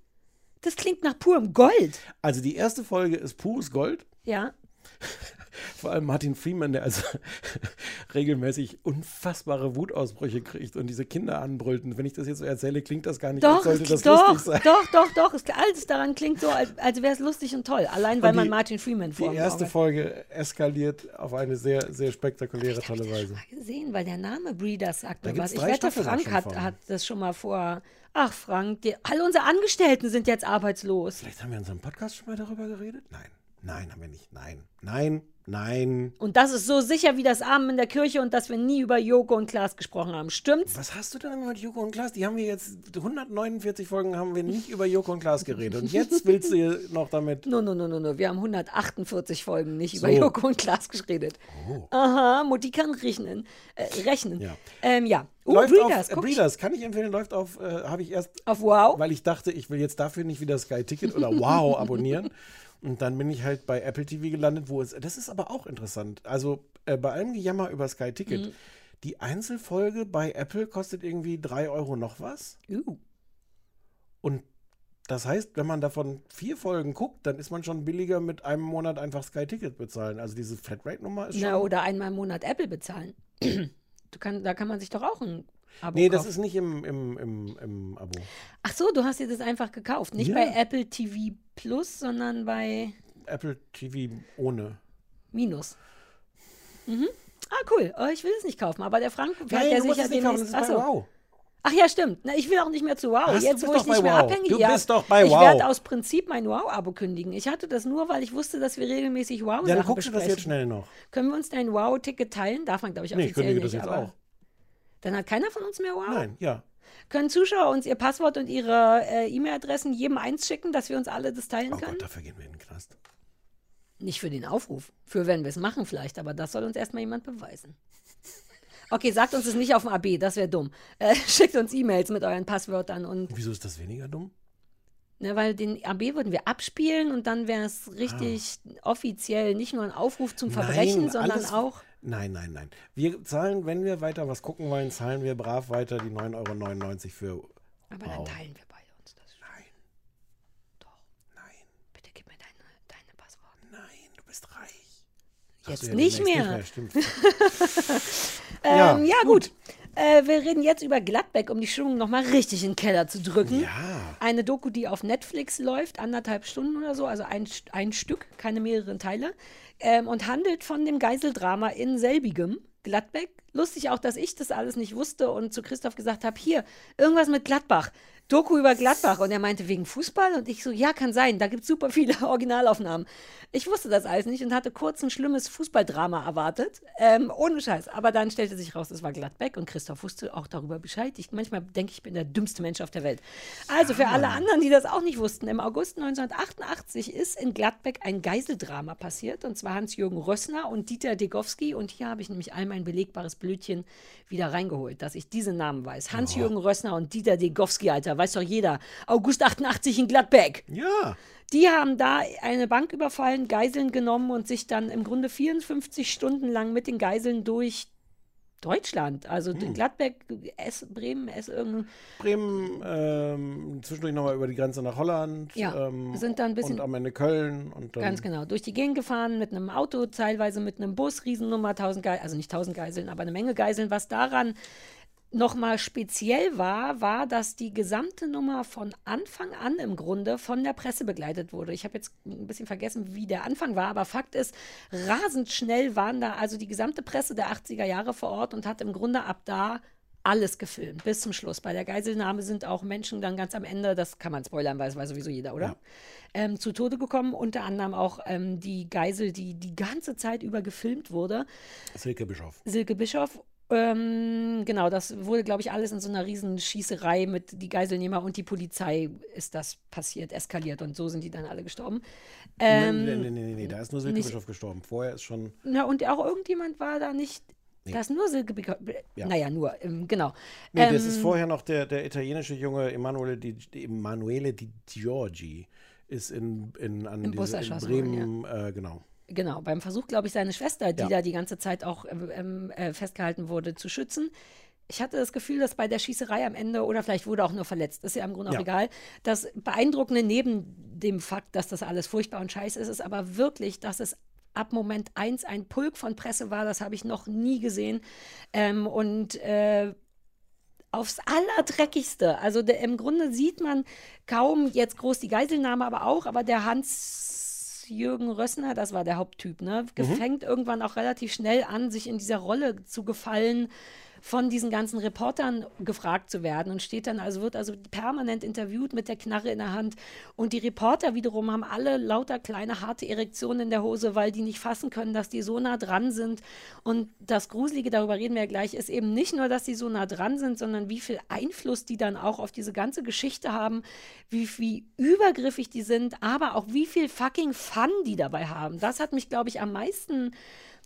Das klingt nach purem Gold. Also die erste Folge ist pures Gold. Ja. Vor allem Martin Freeman, der also regelmäßig unfassbare Wutausbrüche kriegt und diese Kinder anbrüllt. Und wenn ich das jetzt so erzähle, klingt das gar nicht, Doch, als sollte das doch, lustig sein. doch, doch, doch. Es, alles daran klingt so, als, als wäre es lustig und toll. Allein, weil die- man Martin Freeman vor Die erste Auge Folge eskaliert auf eine sehr, sehr spektakuläre, tolle Weise. hat. gesehen, weil der Name Breeders sagt Da mir was. Ich wette, Frank hat, hat das schon mal vor. Ach, Frank, die, all unsere Angestellten sind jetzt arbeitslos. Vielleicht haben wir in unserem Podcast schon mal darüber geredet? Nein. Nein, haben wir nicht. Nein. Nein. Nein. Und das ist so sicher wie das Amen in der Kirche und dass wir nie über Joko und Klaas gesprochen haben. Stimmt's? Was hast du denn immer mit Joko und Klaas? Die haben wir jetzt, 149 Folgen haben wir nicht über Joko und Klaas geredet. Und jetzt willst du noch damit. No, no, no, no, no. Wir haben 148 Folgen nicht So. über Joko und Klaas geredet. Oh. Aha, Mutti kann rechnen. Äh, rechnen. Ja. Ähm, ja. Uh, läuft Breeders, auf, äh. Breeders, kann ich empfehlen, läuft auf, äh, habe ich erst. Auf Wow? Weil ich dachte, ich will jetzt dafür nicht wieder Sky Ticket oder Wow abonnieren. Und dann bin ich halt bei Apple TV gelandet, wo es. Das ist aber auch interessant. Also äh, bei allem Gejammer über Sky Ticket. Mhm. Die Einzelfolge bei Apple kostet irgendwie 3 Euro noch was. Uh. Und das heißt, wenn man davon vier Folgen guckt, dann ist man schon billiger mit einem Monat einfach Sky Ticket bezahlen. Also diese Flatrate-Nummer ist schon. Na, oder einmal im Monat Apple bezahlen. Kann, da kann man sich doch auch ein Abo nee, das kaufen. ist nicht im, im, im, im Abo. Ach so, du hast dir das einfach gekauft. Nicht Ja. bei Apple TV Plus, sondern bei Apple TV ohne. Minus. Mhm. Ah, cool. Oh, ich will es nicht kaufen, aber der Frank du musst sicher das bei Ach so. Wow. Ach ja, stimmt. Na, ich will auch nicht mehr zu Wow. Du Jetzt, wo ich nicht mehr Wow. abhängig Du ja, bist doch bei Ich Wow. werde aus Prinzip mein Wow-Abo kündigen. Ich hatte das nur, weil ich wusste, dass wir regelmäßig Wow-Sachen Ja, dann guckst du das jetzt schnell noch. Können wir uns dein Wow-Ticket teilen? Darf man, glaube ich, Nee, ich offiziell kündige das nicht. jetzt aber auch. Dann hat keiner von uns mehr Wow. Nein, ja. Können Zuschauer uns ihr Passwort und ihre äh, E-Mail-Adressen jedem eins schicken, dass wir uns alle das teilen Oh können? Gott, dafür gehen wir in den Knast. Nicht für den Aufruf. Für wenn wir es machen vielleicht, aber das soll uns erstmal jemand beweisen. Okay, sagt uns es nicht auf dem AB, das wäre dumm. Äh, schickt uns E-Mails mit euren Passwörtern und Wieso ist das weniger dumm? ne, weil den AB würden wir abspielen und dann wäre es richtig offiziell nicht nur ein Aufruf zum Verbrechen, Nein, sondern alles- auch. Nein, nein, nein. Wir zahlen, wenn wir weiter was gucken wollen, zahlen wir brav weiter die 9,99 Euro für. Aber Wow. dann teilen wir beide uns das. Nein. Doch. Nein. Bitte gib mir deine, deine Passworte. Nein, du bist reich. Jetzt ja, nicht demnächst mehr. Stimmt. Ähm, ja, gut. Äh, wir reden jetzt über Gladbeck, um die Stimmung nochmal richtig in den Keller zu drücken. Ja. Eine Doku, die auf Netflix läuft, anderthalb Stunden oder so, also ein, ein Stück, keine mehreren Teile, ähm, und handelt von dem Geiseldrama in selbigem Gladbeck. Lustig auch, dass ich das alles nicht wusste und zu Christoph gesagt habe, hier, irgendwas mit Gladbach. Doku über Gladbach. Und er meinte, wegen Fußball? Und ich so, ja, kann sein. Da gibt es super viele Originalaufnahmen. Ich wusste das alles nicht und hatte kurz ein schlimmes Fußballdrama erwartet. Ähm, ohne Scheiß. Aber dann stellte sich raus, es war Gladbeck und Christoph wusste auch darüber Bescheid. Ich, manchmal denke ich, ich bin der dümmste Mensch auf der Welt. Also für alle anderen, die das auch nicht wussten, im August 1988 ist in Gladbeck ein Geiseldrama passiert. Und zwar Hans-Jürgen Rössner und Dieter Degowski. Und hier habe ich nämlich all mein belegbares Blötchen wieder reingeholt, dass ich diese Namen weiß. Hans-Jürgen Rössner und Dieter Degowski, Alter, weiß doch jeder. August 88 in Gladbeck. Ja. Die haben da eine Bank überfallen, Geiseln genommen und sich dann im Grunde 54 Stunden lang mit den Geiseln durch Deutschland, also Hm. Gladbeck, S, Bremen, S, irgendein. Bremen, ähm, zwischendurch nochmal über die Grenze nach Holland. Ja, ähm, sind dann ein bisschen- Und am Ende Köln. Und dann, Ganz genau. Durch die Gegend gefahren mit einem Auto, teilweise mit einem Bus, Riesennummer, 1000 Geiseln, also nicht 1000 Geiseln, aber eine Menge Geiseln. Was daran nochmal speziell war, war, dass die gesamte Nummer von Anfang an im Grunde von der Presse begleitet wurde. Ich habe jetzt ein bisschen vergessen, wie der Anfang war, aber Fakt ist, rasend schnell waren da also die gesamte Presse der 80er Jahre vor Ort und hat im Grunde ab da alles gefilmt, bis zum Schluss. Bei der Geiselnahme sind auch Menschen dann ganz am Ende, das kann man spoilern, weil es weiß sowieso jeder, oder? Ähm, zu Tode gekommen, unter anderem auch ähm, die Geisel, die die ganze Zeit über gefilmt wurde. Silke Bischof. Silke Bischof. Ähm, genau, das wurde, glaube ich, alles in so einer riesen Schießerei mit die Geiselnehmer und die Polizei ist das passiert, eskaliert und so sind die dann alle gestorben. Ähm, nee, nee, nee, nee, nee, da ist nur Silke Bischof gestorben. Vorher ist schon. Na, und auch irgendjemand war da nicht. Nee. Da ist nur Silke Bischof. Ja. Naja, nur, ähm, genau. Nee, das Ähm, ist vorher noch der, der italienische Junge Emanuele Di, Emanuele Di Giorgi. Ist in, in, an diese, in Bremen, äh, genau. Genau, beim Versuch, glaube ich, seine Schwester, die Ja. da die ganze Zeit auch ähm, äh, festgehalten wurde, zu schützen. Ich hatte das Gefühl, dass bei der Schießerei am Ende, oder vielleicht wurde auch nur verletzt, ist ja im Grunde auch Ja. egal, das Beeindruckende neben dem Fakt, dass das alles furchtbar und scheiße ist, ist aber wirklich, dass es ab Moment eins ein Pulk von Presse war, das habe ich noch nie gesehen. Ähm, und äh, aufs Allerdreckigste. Also der, im Grunde sieht man kaum jetzt groß die Geiselnahme, aber auch, aber der Hans-Jürgen Rössner, das war der Haupttyp, ne? Gefängt irgendwann auch relativ schnell an, sich in dieser Rolle zu gefallen, von diesen ganzen Reportern gefragt zu werden und steht dann, also wird also permanent interviewt mit der Knarre in der Hand. Und die Reporter wiederum haben alle lauter kleine harte Erektionen in der Hose, weil die nicht fassen können, dass die so nah dran sind. Und das Gruselige, darüber reden wir ja gleich, ist eben nicht nur, dass die so nah dran sind, sondern wie viel Einfluss die dann auch auf diese ganze Geschichte haben, wie, wie übergriffig die sind, aber auch wie viel fucking Fun die dabei haben. Das hat mich, glaube ich, am meisten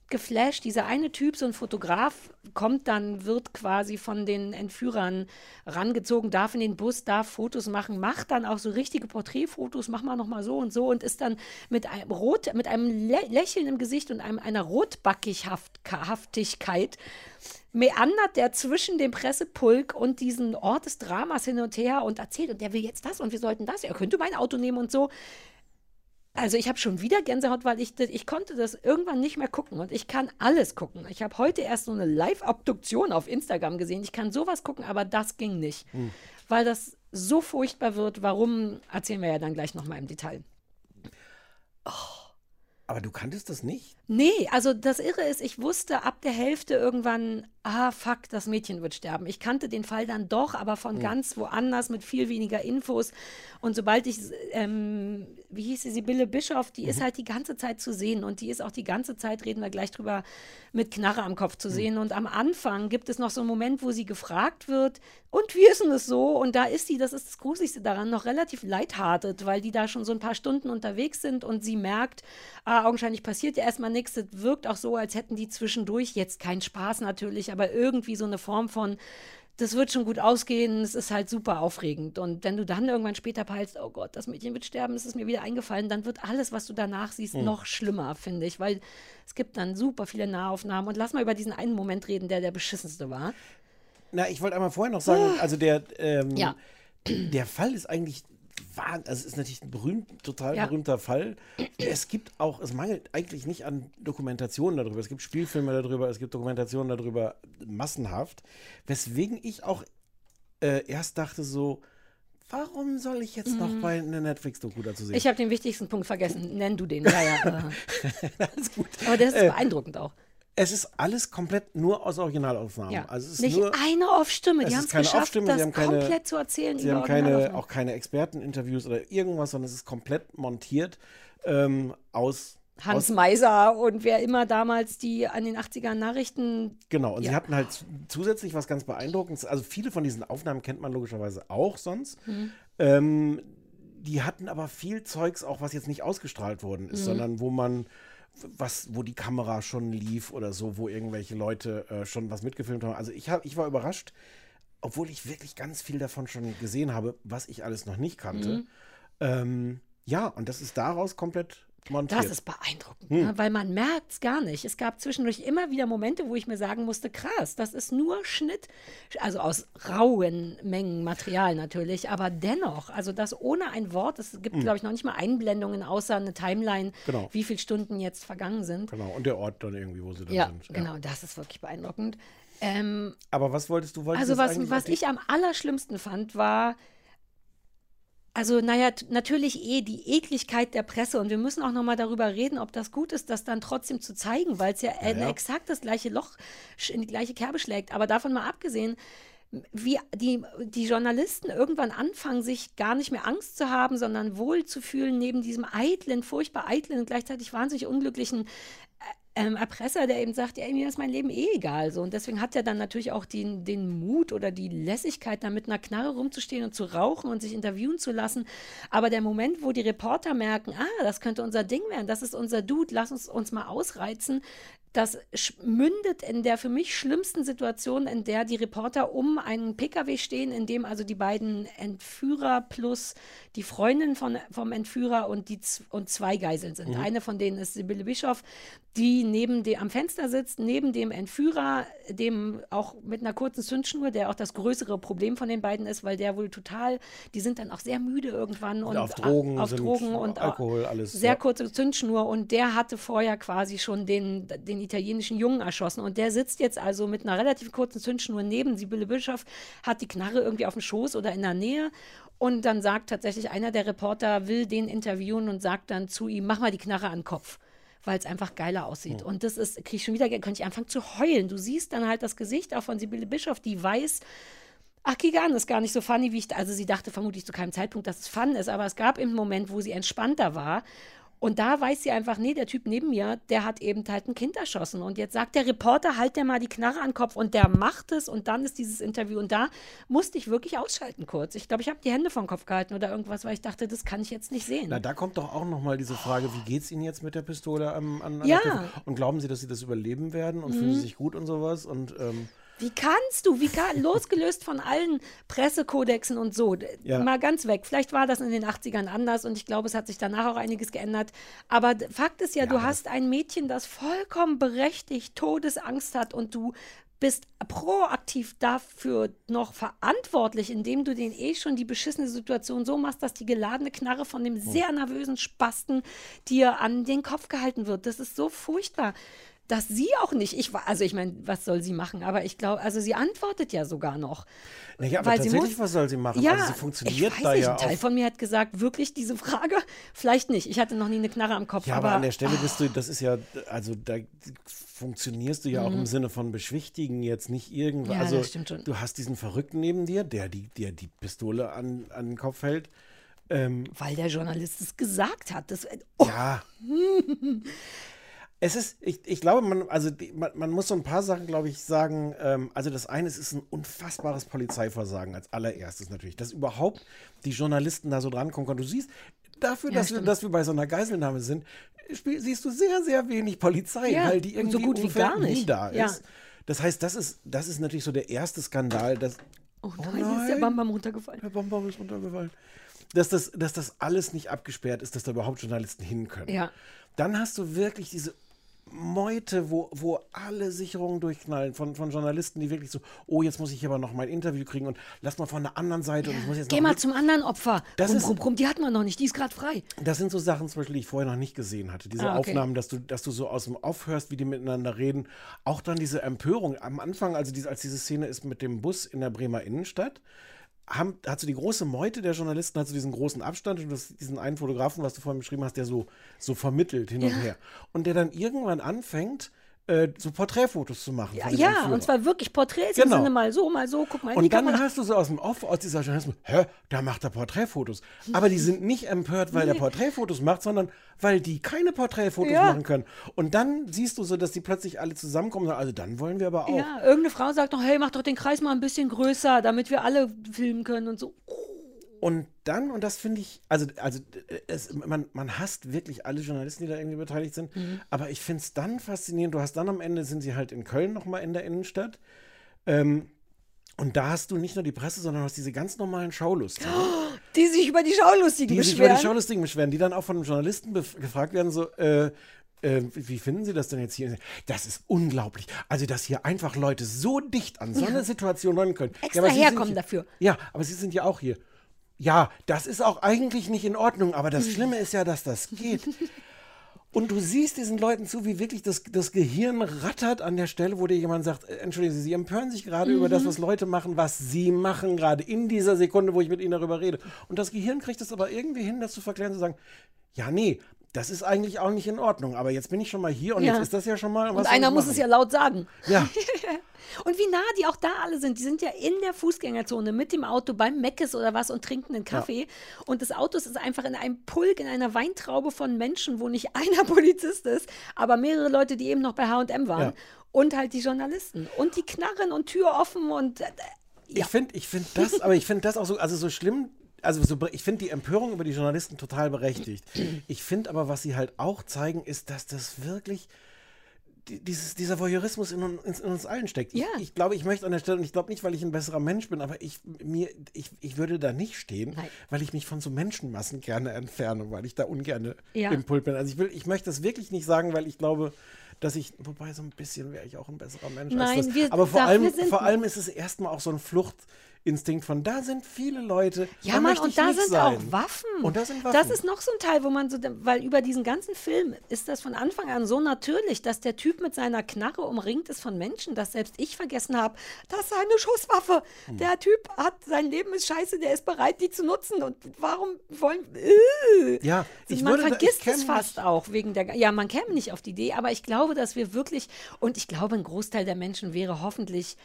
geflasht. Dieser eine Typ, so ein Fotograf, kommt dann, wird quasi von den Entführern rangezogen, darf in den Bus, darf Fotos machen, macht dann auch so richtige Porträtfotos, mach mal nochmal so und so und ist dann mit einem Rot, mit einem Lä Lächeln im Gesicht und einem, einer Rotbackigkeit meandert der zwischen dem Pressepulk und diesen Ort des Dramas hin und her und erzählt und der will jetzt das und wir sollten das, er könnte mein Auto nehmen und so. Also ich habe schon wieder Gänsehaut, weil ich, ich konnte das irgendwann nicht mehr gucken und ich kann alles gucken. Ich habe heute erst so eine Live-Abduktion auf Instagram gesehen. Ich kann sowas gucken, aber das ging nicht, weil das so furchtbar wird. Warum, erzählen wir ja dann gleich nochmal im Detail. Aber du kanntest das nicht? Nee, also das Irre ist, ich wusste ab der Hälfte irgendwann, ah fuck, das Mädchen wird sterben. Ich kannte den Fall dann doch, aber von ganz woanders mit viel weniger Infos. Und sobald ich, ähm, wie hieß sie, Sibylle Bischof, die ist halt die ganze Zeit zu sehen und die ist auch die ganze Zeit, reden wir gleich drüber, mit Knarre am Kopf zu sehen. Und am Anfang gibt es noch so einen Moment, wo sie gefragt wird, und wie ist denn es so? Und da ist sie, das ist das Gruseligste daran, noch relativ lighthearted, weil die da schon so ein paar Stunden unterwegs sind und sie merkt, ah, augenscheinlich passiert ja erstmal nichts. Es wirkt auch so, als hätten die zwischendurch jetzt keinen Spaß natürlich, aber irgendwie so eine Form von, das wird schon gut ausgehen, es ist halt super aufregend. Und wenn du dann irgendwann später peilst, oh Gott, das Mädchen wird sterben, es ist mir wieder eingefallen, dann wird alles, was du danach siehst, noch schlimmer, finde ich, weil es gibt dann super viele Nahaufnahmen. Und lass mal über diesen einen Moment reden, der der beschissenste war. Na, ich wollte einmal vorher noch sagen, also der, ähm, Ah. Ja. der Fall ist eigentlich also es ist natürlich ein berühmt, total Ja. berühmter Fall. Es gibt auch, es mangelt eigentlich nicht an Dokumentationen darüber. Es gibt Spielfilme darüber, es gibt Dokumentationen darüber massenhaft. Weswegen ich auch äh, erst dachte so, warum soll ich jetzt noch bei einer Netflix-Doku dazu sehen? Mhm. Ich habe den wichtigsten Punkt vergessen. Nenn du den. Ja, ja. Alles gut. Aber das ist Äh, beeindruckend auch. Es ist alles komplett nur aus Originalaufnahmen. Ja. Also es ist Nicht nur, eine Off-Stimme. Die haben es keine geschafft, das sie haben keine- komplett zu erzählen. Sie haben keine, auch keine Experteninterviews oder irgendwas, sondern es ist komplett montiert ähm, aus. Hans aus, Meiser und wer immer damals die an den 80er Nachrichten. Genau, und Ja. sie hatten halt zu- zusätzlich was ganz Beeindruckendes. Also viele von diesen Aufnahmen kennt man logischerweise auch sonst. Mhm. Ähm, die hatten aber viel Zeugs auch, was jetzt nicht ausgestrahlt worden Mhm. ist, sondern wo man was, wo die Kamera schon lief oder so, wo irgendwelche Leute äh, schon was mitgefilmt haben. Also ich, hab, ich war überrascht, obwohl ich wirklich ganz viel davon schon gesehen habe, was ich alles noch nicht kannte. Mhm. Ähm, Ja, und das ist daraus komplett montiert. Das ist beeindruckend, Hm. ne? weil man merkt es gar nicht. Es gab zwischendurch immer wieder Momente, wo ich mir sagen musste, krass, das ist nur Schnitt, also aus rauen Mengen Material natürlich, aber dennoch, also das ohne ein Wort, es gibt, Hm. glaube ich, noch nicht mal Einblendungen, außer eine Timeline, Genau. wie viele Stunden jetzt vergangen sind. Genau, und der Ort dann irgendwie, wo sie dann Ja, sind. genau, das ist wirklich beeindruckend. Ähm, Aber was wolltest du? Wolltest also was, was ich am allerschlimmsten fand, war, also naja, natürlich eh die Ekligkeit der Presse und wir müssen auch nochmal darüber reden, ob das gut ist, das dann trotzdem zu zeigen, weil es ja, äh, ja. exakt das gleiche Loch in die gleiche Kerbe schlägt. Aber davon mal abgesehen, wie die, die Journalisten irgendwann anfangen, sich gar nicht mehr Angst zu haben, sondern wohl zu fühlen neben diesem eitlen, furchtbar eitlen und gleichzeitig wahnsinnig unglücklichen ähm, Erpresser, der eben sagt, ja, mir ist mein Leben eh egal. So. Und deswegen hat er dann natürlich auch den, den Mut oder die Lässigkeit, da mit einer Knarre rumzustehen und zu rauchen und sich interviewen zu lassen. Aber der Moment, wo die Reporter merken, ah, das könnte unser Ding werden, das ist unser Dude, lass uns uns mal ausreizen, das mündet in der für mich schlimmsten Situation, in der die Reporter um einen Pkw stehen, in dem also die beiden Entführer plus die Freundin von, vom Entführer und, die, und zwei Geiseln sind. Mhm. Eine von denen ist Sibylle Bischof, die neben dem am Fenster sitzt, neben dem Entführer, dem auch mit einer kurzen Zündschnur, der auch das größere Problem von den beiden ist, weil der wohl total, die sind dann auch sehr müde irgendwann und auf Drogen, auf Drogen und Alkohol, alles. sehr ja. kurze Zündschnur und der hatte vorher quasi schon den, den italienischen Jungen erschossen und der sitzt jetzt also mit einer relativ kurzen Zündschnur neben Sibylle Bischof, hat die Knarre irgendwie auf dem Schoß oder in der Nähe und dann sagt tatsächlich einer der Reporter, will den interviewen und sagt dann zu ihm, mach mal die Knarre an den Kopf weil es einfach geiler aussieht. Und das ist, kriege ich schon wieder, könnte ich anfangen zu heulen. Du siehst dann halt das Gesicht auch von Sibylle Bischof, die weiß, ach, Kigan ist gar nicht so funny, wie ich, also sie dachte vermutlich zu keinem Zeitpunkt, dass es fun ist, aber es gab eben einen Moment, wo sie entspannter war. Und da weiß sie einfach, nee, der Typ neben mir, der hat eben halt ein Kind erschossen. Und jetzt sagt der Reporter, halt der mal die Knarre an den Kopf. Und der macht es. Und dann ist dieses Interview. Und da musste ich wirklich ausschalten kurz. Ich glaube, ich habe die Hände vom Kopf gehalten oder irgendwas, weil ich dachte, das kann ich jetzt nicht sehen. Na, da kommt doch auch nochmal diese Frage, wie geht's Ihnen jetzt mit der Pistole am, an, an Ja. Und glauben Sie, dass Sie das überleben werden und Mhm. fühlen Sie sich gut und sowas? Und ähm, Wie kannst du, wie kann, losgelöst von allen Pressekodexen und so, Ja. mal ganz weg. Vielleicht war das in den 80ern anders und ich glaube, es hat sich danach auch einiges geändert. Aber Fakt ist ja, du hast ein Mädchen, das vollkommen berechtigt Todesangst hat und du bist proaktiv dafür noch verantwortlich, indem du den eh schon die beschissene Situation so machst, dass die geladene Knarre von dem sehr nervösen Spasten dir an den Kopf gehalten wird. Das ist so furchtbar. Dass sie auch nicht, ich war, also ich meine, was soll sie machen? Aber ich glaube, also sie antwortet ja sogar noch. naja, aber Weil sie tatsächlich, muss- was soll sie machen? Ja, also sie funktioniert ich weiß da nicht, ja ein Teil von mir hat gesagt, wirklich diese Frage? Vielleicht nicht. Ich hatte noch nie eine Knarre am Kopf. Ja, aber, aber an der Stelle bist du, das ist ja, also da funktionierst du ja auch Mhm. im Sinne von beschwichtigen, jetzt nicht irgendwo. Ja, also das stimmt schon. du hast diesen Verrückten neben dir, der die, der die Pistole an, an den Kopf hält. Ähm, Weil der Journalist es gesagt hat. Das, oh. Ja. Es ist, ich, ich glaube, man, also die, man, man muss so ein paar Sachen, glaube ich, sagen. Ähm, also das eine, es ist ein unfassbares Polizeiversagen als allererstes natürlich, dass überhaupt die Journalisten da so drankommen können. Du siehst, dafür, Ja, dass, wir, dass wir bei so einer Geiselnahme sind, spiel, siehst du sehr, sehr wenig Polizei, Ja, weil die und so irgendwie gut wie gar nicht. da Ja. ist. Das heißt, das ist, das ist natürlich so der erste Skandal, dass, Oh nein, hier ist der Bambam runtergefallen. der Bambam ist runtergefallen. Dass das, dass das alles nicht abgesperrt ist, dass da überhaupt Journalisten hin können. Ja. Dann hast du wirklich diese Meute, wo, wo alle Sicherungen durchknallen von, von Journalisten, die wirklich so, oh, jetzt muss ich aber noch mein Interview kriegen und lass mal von der anderen Seite und ich muss jetzt Geh noch mal zum anderen Opfer. Das rum, ist- rum, rum, die hat man noch nicht, die ist gerade frei. Das sind so Sachen zum Beispiel, die ich vorher noch nicht gesehen hatte. Diese Ah, okay. Aufnahmen, dass du, dass du so aus dem Off hörst, wie die miteinander reden. Auch dann diese Empörung. Am Anfang, also diese, als diese Szene ist mit dem Bus in der Bremer Innenstadt, haben, hat so die große Meute der Journalisten, hat so diesen großen Abstand und das, diesen einen Fotografen, was du vorhin beschrieben hast, der so, so vermittelt hin und Ja. her. Und der dann irgendwann anfängt, äh, so Porträtfotos zu machen. Ja, ja und zwar wirklich Porträts im Genau. Sinne mal so, mal so, guck mal Und dann hörst du so aus dem Off, aus dieser Journalismus, hä, da macht er Porträtfotos. Aber die sind nicht empört, weil er Porträtfotos macht, sondern weil die keine Porträtfotos Ja. machen können. Und dann siehst du so, dass die plötzlich alle zusammenkommen und sagen, also dann wollen wir aber auch. Ja, irgendeine Frau sagt noch, hey, mach doch den Kreis mal ein bisschen größer, damit wir alle filmen können und so. Und dann, und das finde ich, also, also es, man, man hasst wirklich alle Journalisten, die da irgendwie beteiligt sind. Mhm. Aber ich finde es dann faszinierend. Du hast dann am Ende, sind sie halt in Köln nochmal in der Innenstadt. Ähm, Und da hast du nicht nur die Presse, sondern du hast diese ganz normalen Schaulustigen. Die sich über die Schaulustigen die sich beschweren. über die Schaulustigen beschweren, die dann auch von Journalisten gefragt werden, so, äh, äh, wie finden Sie das denn jetzt hier? Das ist unglaublich. Also, dass hier einfach Leute so dicht an so eine Ja. Situation ran können. Extra sind herkommen dafür. Ja, aber Sie sind ja auch hier. Ja, das ist auch eigentlich nicht in Ordnung, aber das Schlimme ist ja, dass das geht. Und du siehst diesen Leuten zu, wie wirklich das, das Gehirn rattert an der Stelle, wo dir jemand sagt, äh, entschuldigen Sie, Sie empören sich gerade über das, Mhm. was Leute machen, was Sie machen, gerade in dieser Sekunde, wo ich mit Ihnen darüber rede. Und das Gehirn kriegt es aber irgendwie hin, das zu verklären, zu sagen, ja, nee, das ist eigentlich auch nicht in Ordnung, aber jetzt bin ich schon mal hier und Ja. jetzt ist das ja schon mal. Und einer muss es ja laut sagen. Ja, Und wie nah die auch da alle sind. Die sind ja in der Fußgängerzone mit dem Auto beim Meckes oder was und trinken einen Kaffee. Und das Auto ist einfach in einem Pulk, in einer Weintraube von Menschen, wo nicht einer Polizist ist, aber mehrere Leute, die eben noch bei H&M waren. Ja. Und halt die Journalisten. Und die Knarren und Tür offen und äh, ich finde ich find das, aber ich finde das auch so, also so schlimm. Also so, ich finde die Empörung über die Journalisten total berechtigt. Ich finde aber, was sie halt auch zeigen, ist, dass das wirklich die- dieses, dieser Voyeurismus in, un- in, uns allen steckt. Ich, Ja. ich glaube, ich möchte an der Stelle, und ich glaube nicht, weil ich ein besserer Mensch bin, aber ich, mir, ich, ich würde da nicht stehen, Nein. weil ich mich von so Menschenmassen gerne entferne, weil ich da ungern Ja. im Pult bin. Also ich will, ich möchte das wirklich nicht sagen, weil ich glaube, dass ich, wobei so ein bisschen wäre ich auch ein besserer Mensch Nein, als das. wir- aber vor allem, vor allem ist es erstmal auch so ein Fluchtinstinkt von, da sind viele Leute, Ja, da Mann, und ich da nicht sind sein. auch Waffen. Und da sind Waffen. Das ist noch so ein Teil, wo man so, weil über diesen ganzen Film ist das von Anfang an so natürlich, dass der Typ mit seiner Knarre umringt ist von Menschen, dass selbst ich vergessen habe, das ist eine Schusswaffe. Hm. Der Typ hat, sein Leben ist scheiße, der ist bereit, die zu nutzen. Und warum wollen, äh. Ja, ich man würde ich vergisst kenn es fast auch wegen der, ja, man käme nicht auf die Idee, aber ich glaube, dass wir wirklich, und ich glaube, ein Großteil der Menschen wäre hoffentlich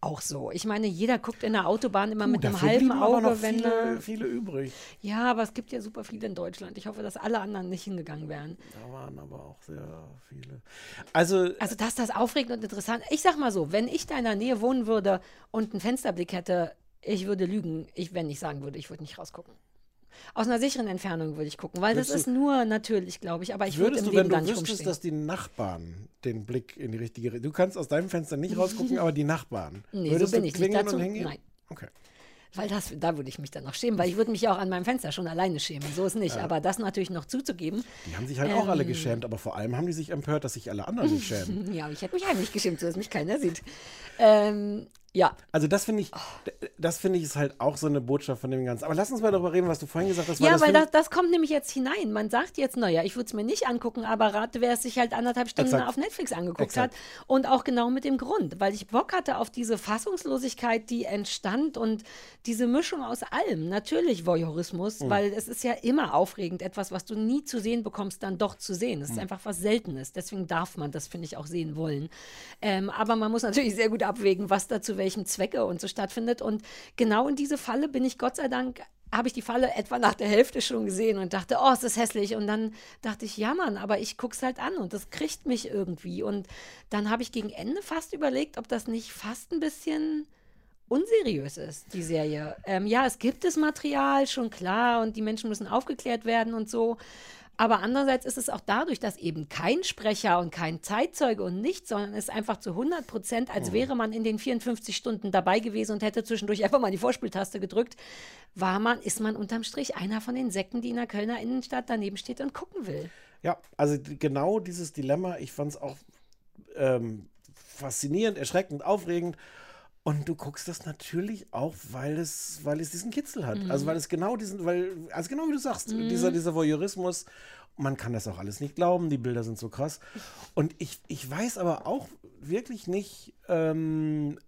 auch so. Ich meine, jeder guckt in der Autobahn immer mit einem halben Auge, noch wenn viele, viele übrig. Ja, aber es gibt ja super viele in Deutschland. Ich hoffe, dass alle anderen nicht hingegangen wären. Da waren aber auch sehr viele. Also, Also, dass das aufregend und interessant. Ich sag mal so, wenn ich da in der Nähe wohnen würde und einen Fensterblick hätte, ich würde lügen, ich, wenn ich sagen würde, ich würde nicht rausgucken. Aus einer sicheren Entfernung würde ich gucken, weil das Würdest ist nur natürlich, glaube ich. Aber ich würde im du, wenn Leben da du nicht wüsstest, rumstehen. dass die Nachbarn den Blick in die richtige Richtung. Du kannst aus deinem Fenster nicht rausgucken, aber die Nachbarn. Nee, würdest so bin du ich nicht klingeln dazu. und? Nein. Okay. Weil das, da würde ich mich dann noch schämen, weil ich würde mich ja auch an meinem Fenster schon alleine schämen. So ist nicht. Aber das natürlich noch zuzugeben. Die haben sich halt auch alle Ähm. geschämt, aber vor allem haben die sich empört, dass sich alle anderen nicht schämen. Ja, ich hätte mich heimlich geschämt, so dass mich keiner sieht. Ähm, ja, Also das finde ich, das finde ich ist halt auch so eine Botschaft von dem Ganzen. Aber lass uns mal darüber reden, was du vorhin gesagt hast. ja, das weil das, das kommt nämlich jetzt hinein. Man sagt jetzt, naja, ich würde es mir nicht angucken, aber rate, wer es sich halt anderthalb Stunden Exakt. auf Netflix angeguckt Exakt. hat. Und auch genau mit dem Grund, weil ich Bock hatte auf diese Fassungslosigkeit, die entstand und diese Mischung aus allem. Natürlich Voyeurismus, Mhm. weil es ist ja immer aufregend, etwas, was du nie zu sehen bekommst, dann doch zu sehen. Mhm. Es ist einfach was Seltenes. Deswegen darf man das, finde ich, auch sehen wollen. Ähm, aber man muss natürlich sehr gut abwägen, was da zu welchem Zwecke und so stattfindet. Und genau in diese Falle bin ich Gott sei Dank habe ich die Falle etwa nach der Hälfte schon gesehen und dachte, oh, es ist hässlich. Und dann dachte ich, ja, Mann, aber ich guck's halt an und das kriegt mich irgendwie. Und dann habe ich gegen Ende fast überlegt, ob das nicht fast ein bisschen unseriös ist, die Serie. Ähm, ja, es gibt das Material, schon klar, und die Menschen müssen aufgeklärt werden und so. Aber andererseits ist es auch dadurch, dass eben kein Sprecher und kein Zeitzeuge und nichts, sondern es einfach zu 100 Prozent, als wäre man in den 54 Stunden dabei gewesen und hätte zwischendurch einfach mal die Vorspieltaste gedrückt, war man, ist man unterm Strich einer von den Säcken, die in der Kölner Innenstadt daneben steht und gucken will. Ja, also genau dieses Dilemma, ich fand es auch ähm, faszinierend, erschreckend, aufregend. Und du guckst das natürlich auch, weil es, weil es diesen Kitzel hat. Mhm. Also weil es genau diesen, weil, also genau wie du sagst, dieser, dieser Voyeurismus, man kann das auch alles nicht glauben, die Bilder sind so krass. Und ich, ich weiß aber auch wirklich nicht, ähm,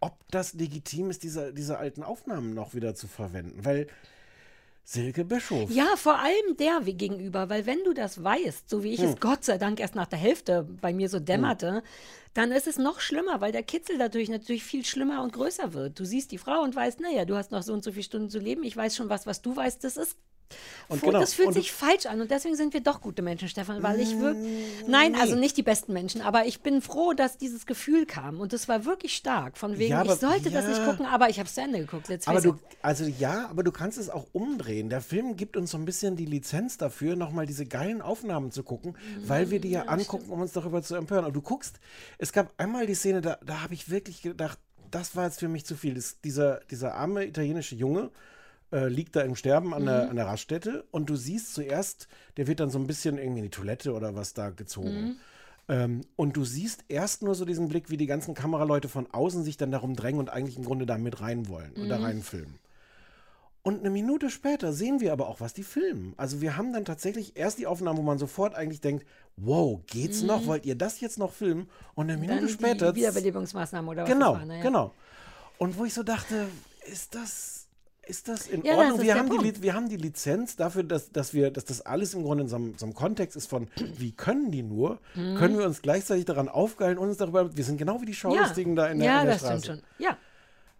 ob das legitim ist, diese, diese alten Aufnahmen noch wieder zu verwenden. Weil Silke Bischof. Ja, vor allem der wie gegenüber, weil wenn du das weißt, so wie ich Hm. es Gott sei Dank erst nach der Hälfte bei mir so dämmerte, dann ist es noch schlimmer, weil der Kitzel dadurch natürlich viel schlimmer und größer wird. Du siehst die Frau und weißt, naja, du hast noch so und so viele Stunden zu leben, ich weiß schon was, was du weißt, das ist Und Fu- genau, Das fühlt und- sich falsch an und deswegen sind wir doch gute Menschen, Stefan, weil ich wirklich. Nein, nee. also nicht die besten Menschen, aber ich bin froh, dass dieses Gefühl kam und es war wirklich stark. Von wegen, Ja, aber- ich sollte das nicht ja. gucken, aber ich habe es zu Ende geguckt. Let's Aber du, also ja, aber du kannst es auch umdrehen. Der Film gibt uns so ein bisschen die Lizenz dafür, nochmal diese geilen Aufnahmen zu gucken, weil wir die ja angucken, um uns darüber zu empören. Und du guckst, es gab einmal die Szene, da, da habe ich wirklich gedacht, das war jetzt für mich zu viel. Das, dieser, dieser arme italienische Junge äh, liegt da im Sterben an, der, Mhm. an der Raststätte und du siehst zuerst, der wird dann so ein bisschen irgendwie in die Toilette oder was da gezogen. Mhm. Ähm, und du siehst erst nur so diesen Blick, wie die ganzen Kameraleute von außen sich dann darum drängen und eigentlich im Grunde da mit rein wollen und da Mhm. reinfilmen. Und eine Minute später sehen wir aber auch, was die filmen. Also wir haben dann tatsächlich erst die Aufnahmen, wo man sofort eigentlich denkt, wow, geht's Mhm. noch? Wollt ihr das jetzt noch filmen? Und eine Minute Dann später. Wiederbelebungsmaßnahmen oder was Genau, war. ne? Ja. genau. Und wo ich so dachte, ist das, ist das in Ja, das Ordnung? ist wir, haben die, Punkt. Wir haben die Lizenz dafür, dass, dass, wir, dass das alles im Grunde in so einem, so einem Kontext ist von, wie können die nur? Mhm. Können wir uns gleichlich daran aufgeilen und uns darüber, wir sind genau wie die Schaulustigen da in der, ja, in der das Straße. stimmt schon. Ja.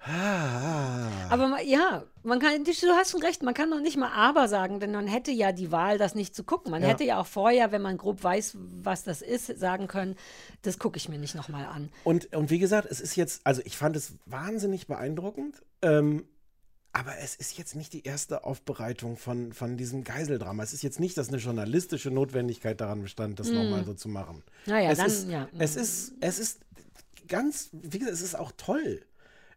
Ah. Aber ja, man kann, du hast schon recht, man kann noch nicht mal aber sagen, denn man hätte ja die Wahl, das nicht zu gucken. Man Ja. hätte ja auch vorher, wenn man grob weiß, was das ist, sagen können, das gucke ich mir nicht nochmal an. Und, und wie gesagt, es ist jetzt, also ich fand es wahnsinnig beeindruckend, ähm, aber es ist jetzt nicht die erste Aufbereitung von, von diesem Geiseldrama. Es ist jetzt nicht, dass eine journalistische Notwendigkeit daran bestand, das Mm. nochmal so zu machen. Naja, es dann, ist, ja. Es ist, es ist ganz, wie gesagt, es ist auch toll.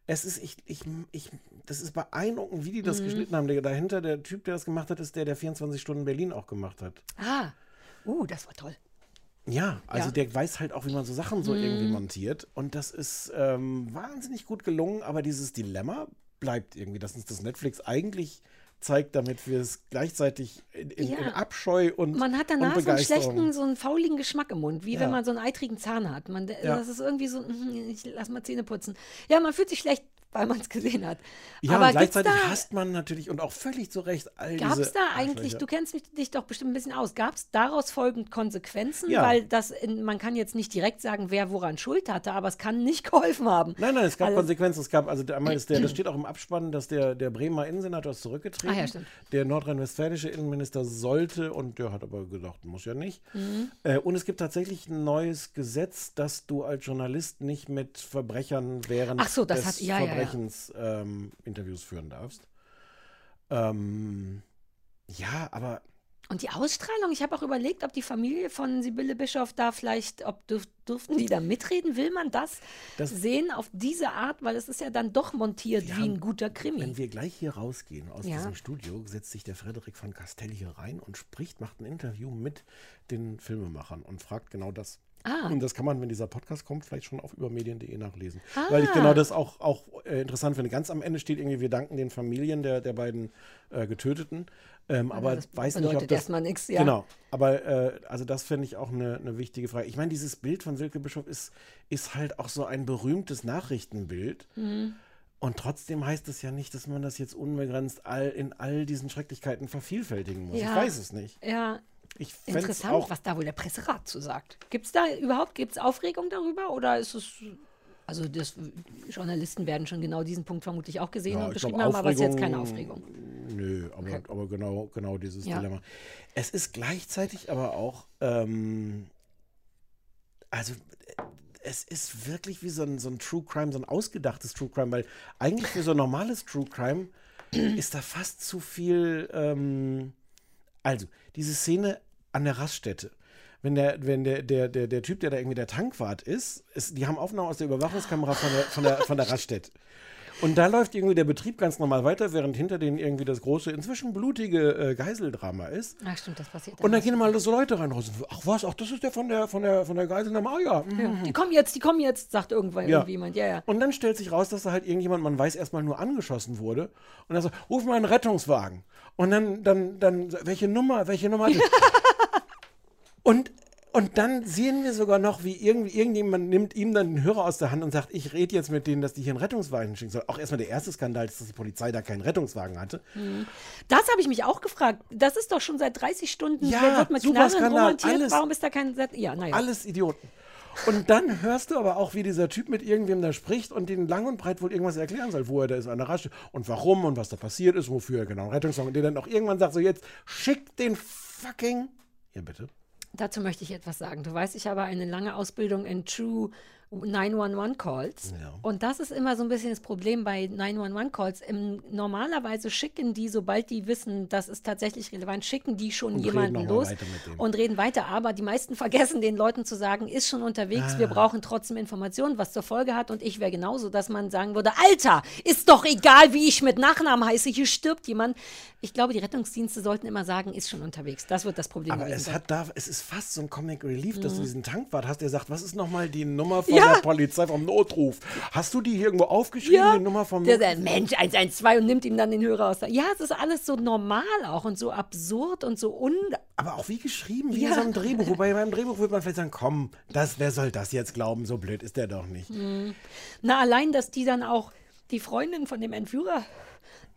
Es ist, ich, ich, ich, das ist beeindruckend, wie die das Mhm. geschnitten haben. Der dahinter, der Typ, der das gemacht hat, ist der, der 24 Stunden Berlin auch gemacht hat. Ah, uh, das war toll. Ja, also Ja. der weiß halt auch, wie man so Sachen so Mhm. irgendwie montiert. Und das ist ähm, wahnsinnig gut gelungen, aber dieses Dilemma bleibt irgendwie, dass uns das Netflix eigentlich zeigt, damit wir es gleichzeitig in, in, Ja. in Abscheu und, Man hat danach so einen schlechten, so einen fauligen Geschmack im Mund, wie Ja. wenn man so einen eitrigen Zahn hat. Man, Ja. Das ist irgendwie so, mhm, ich lass mal Zähne putzen. Ja, man fühlt sich schlecht, weil man es gesehen hat. Ja, Aber gleichzeitig da, hasst man natürlich und auch völlig zu Recht all Gab diese es da eigentlich, Arschlöcher. du kennst mich, dich doch bestimmt ein bisschen aus, gab es daraus folgend Konsequenzen? Ja. Weil das, in, man kann jetzt nicht direkt sagen, wer woran Schuld hatte, aber es kann nicht geholfen haben. Nein, nein, es gab Also- Konsequenzen. Es gab, also einmal ist der, das steht auch im Abspann, dass der, der Bremer Innensenator ist zurückgetreten. Ah ja, stimmt. Der nordrhein-westfälische Innenminister sollte und der hat aber gedacht, muss ja nicht. Mhm. Äh, und es gibt tatsächlich ein neues Gesetz, dass du als Journalist nicht mit Verbrechern während Ach so, das des hat- ja, ja, ja. Verbrechens ähm, Interviews führen darfst. Ähm, ja, aber Und die Ausstrahlung, ich habe auch überlegt, ob die Familie von Sibylle Bischof da vielleicht, ob dürf, dürften die da mitreden? Will man das, Das- sehen auf diese Art? Weil es ist ja dann doch montiert wie ein guter Krimi. Wenn wir gleich hier rausgehen aus Ja. diesem Studio, setzt sich der Frederik von Castelli hier rein und spricht, macht ein Interview mit den Filmemachern und fragt genau das. Ah. Und das kann man, wenn dieser Podcast kommt, vielleicht schon auf übermedien.de nachlesen. Ah. Weil ich genau das auch, auch äh, interessant finde. Ganz am Ende steht irgendwie, wir danken den Familien der, der beiden äh, Getöteten. Ähm, aber das weiß nicht, ob das. erstmal nix, ja. Genau. Aber äh, also das finde ich auch eine, eine wichtige Frage. Ich meine, dieses Bild von Silke Bischof ist, ist halt auch so ein berühmtes Nachrichtenbild. Mhm. Und trotzdem heißt es ja nicht, dass man das jetzt unbegrenzt all, in all diesen Schrecklichkeiten vervielfältigen muss. Ja. Ich weiß es nicht. Ja, Ich interessant, was da wohl der Presserat zu sagt. Gibt es da überhaupt gibt's Aufregung darüber oder ist es. Also das, Journalisten werden schon genau diesen Punkt vermutlich auch gesehen Ja, und ich glaub, beschrieben haben, aber es ist jetzt keine Aufregung. Nö, aber, aber genau, genau dieses Ja. Dilemma. Es ist gleichzeitig aber auch, ähm, also äh, es ist wirklich wie so ein, so ein True Crime, so ein ausgedachtes True Crime, weil eigentlich für so ein normales True Crime ist da fast zu viel, ähm, also diese Szene an der Raststätte. Wenn der, wenn der, der, der, der Typ, der da irgendwie der Tankwart ist, ist, die haben Aufnahmen aus der Überwachungskamera von der, von der, von der Raststätte. Und da läuft irgendwie der Betrieb ganz normal weiter, während hinter denen irgendwie das große, inzwischen blutige äh, Geiseldrama ist. Ach stimmt, das passiert. Und dann gehen mal so Leute rein raus. Ach was, ach das ist der von der von der von der Geiselnahme. Ah ja. mhm. Ja, die kommen jetzt, die kommen jetzt, sagt irgendwann Ja. irgendjemand. Ja, ja. Und dann stellt sich raus, dass da halt irgendjemand, man weiß erstmal nur angeschossen wurde. Und dann sagt, ruf mal einen Rettungswagen. Und dann, dann, dann, welche Nummer, welche Nummer? hat? und, und dann sehen wir sogar noch, wie irgendwie, irgendjemand nimmt ihm dann den Hörer aus der Hand und sagt, ich rede jetzt mit denen, dass die hier einen Rettungswagen schicken sollen. Auch erstmal der erste Skandal ist, dass die Polizei da keinen Rettungswagen hatte. Mhm. Das habe ich mich auch gefragt. Das ist doch schon seit 30 Stunden, Ja, wird mit super Knarren Skandal, romantiert. alles. Warum ist da kein... Ja, naja. Alles Idioten. Und dann hörst du aber auch, wie dieser Typ mit irgendwem da spricht und den lang und breit wohl irgendwas erklären soll, wo er da ist an der Rasche und warum und was da passiert ist, wofür er genau einen Rettungswagen. Und der dann auch irgendwann sagt, so jetzt schick den fucking. Ja, bitte. Dazu möchte ich etwas sagen. Du weißt, ich habe eine lange Ausbildung in True 911-Calls. Und das ist immer so ein bisschen das Problem bei 911-Calls. Normalerweise schicken die, sobald die wissen, das ist tatsächlich relevant, schicken die schon Und jemanden los und reden weiter. Aber die meisten vergessen den Leuten zu sagen, ist schon unterwegs, wir Ah. brauchen trotzdem Informationen, was zur Folge hat. Und ich wäre genauso, dass man sagen würde, Alter, ist doch egal, wie ich mit Nachnamen heiße, hier stirbt jemand. Ich glaube, die Rettungsdienste sollten immer sagen, ist schon unterwegs. Das wird das Problem Aber es hat da, es ist fast so ein Comic Relief, dass du Mhm. diesen Tankwart hast, der sagt, was ist nochmal die Nummer von Ja. der Polizei vom Notruf? Hast du die hier irgendwo aufgeschrieben, die Nummer vom der sagt, Mensch, 112 und nimmt ihm dann den Hörer aus. der- Ja, es ist alles so normal auch und so absurd und so un... Aber auch wie geschrieben, wie Ja. in so einem Drehbuch. Wobei beim Drehbuch würde man vielleicht sagen, komm, das, wer soll das jetzt glauben? So blöd ist der doch nicht. Mhm. Na, allein, dass die dann auch die Freundin von dem Entführer...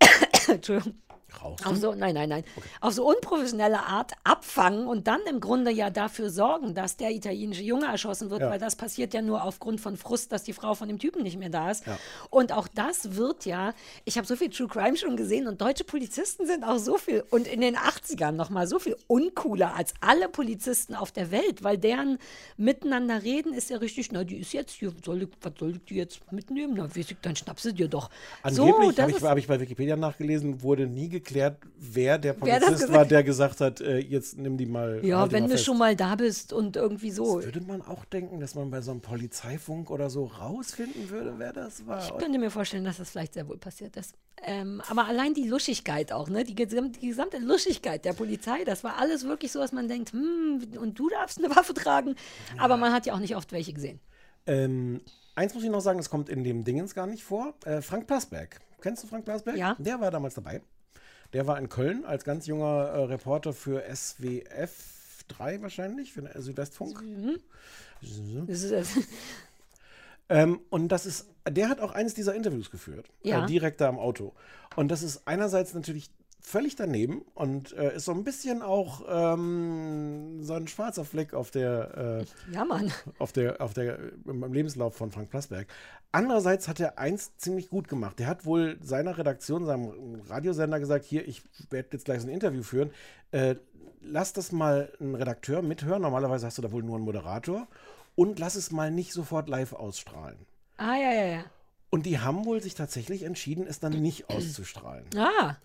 Entschuldigung. Rauchst Auf du? so, nein, nein, nein. Auf so unprofessionelle Art abfangen und dann im Grunde ja dafür sorgen, dass der italienische Junge erschossen wird, Ja. weil das passiert ja nur aufgrund von Frust, dass die Frau von dem Typen nicht mehr da ist. Ja. Und auch das wird ja, ich habe so viel True Crime schon gesehen und deutsche Polizisten sind auch so viel und in den 80ern nochmal so viel uncooler als alle Polizisten auf der Welt, weil deren miteinander reden ist ja richtig, na, die ist jetzt hier, soll ich, was soll ich die jetzt mitnehmen? Na, weiß ich, dann schnapp sie dir doch. Angeblich, das habe ich, hab ich bei Wikipedia nachgelesen, wurde nie geklärt, wer der Wer das Polizist gesagt war, der gesagt hat, äh, jetzt nimm die mal. ja, halt wenn mal du schon mal da bist und irgendwie so. Würde man auch denken, dass man bei so einem Polizeifunk oder so rausfinden würde, wer das war? Ich könnte mir vorstellen, dass das vielleicht sehr wohl passiert ist. Ähm, aber allein die Luschigkeit auch, ne? Die, gesam die gesamte Luschigkeit der Polizei, das war alles wirklich so, dass man denkt, hm, und du darfst eine Waffe tragen. Aber man hat ja auch nicht oft welche gesehen. Ähm, eins muss ich noch sagen, das kommt in dem Dingens gar nicht vor. Äh, Frank Plasberg. Kennst du Frank Plasberg? Ja. Der war damals dabei. Der war in Köln als ganz junger äh, Reporter für SWF 3 wahrscheinlich, für den Südwestfunk. Mhm. Ähm, und das ist, der hat auch eines dieser Interviews geführt. Ja. Äh, direkt da am Auto. Und das ist einerseits natürlich völlig daneben und äh, ist so ein bisschen auch ähm, so ein schwarzer Fleck auf der, äh, Ja, Mann. auf der, auf der, im Lebenslauf von Frank Plasberg. Andererseits hat er eins ziemlich gut gemacht. Der hat wohl seiner Redaktion, seinem Radiosender gesagt, hier, ich werde jetzt gleich so ein Interview führen. Äh, lass das mal ein Redakteur mithören. Normalerweise hast du da wohl nur einen Moderator. Und lass es mal nicht sofort live ausstrahlen. Ah, ja, ja, ja. Und die haben wohl sich tatsächlich entschieden, es dann nicht auszustrahlen. Ah,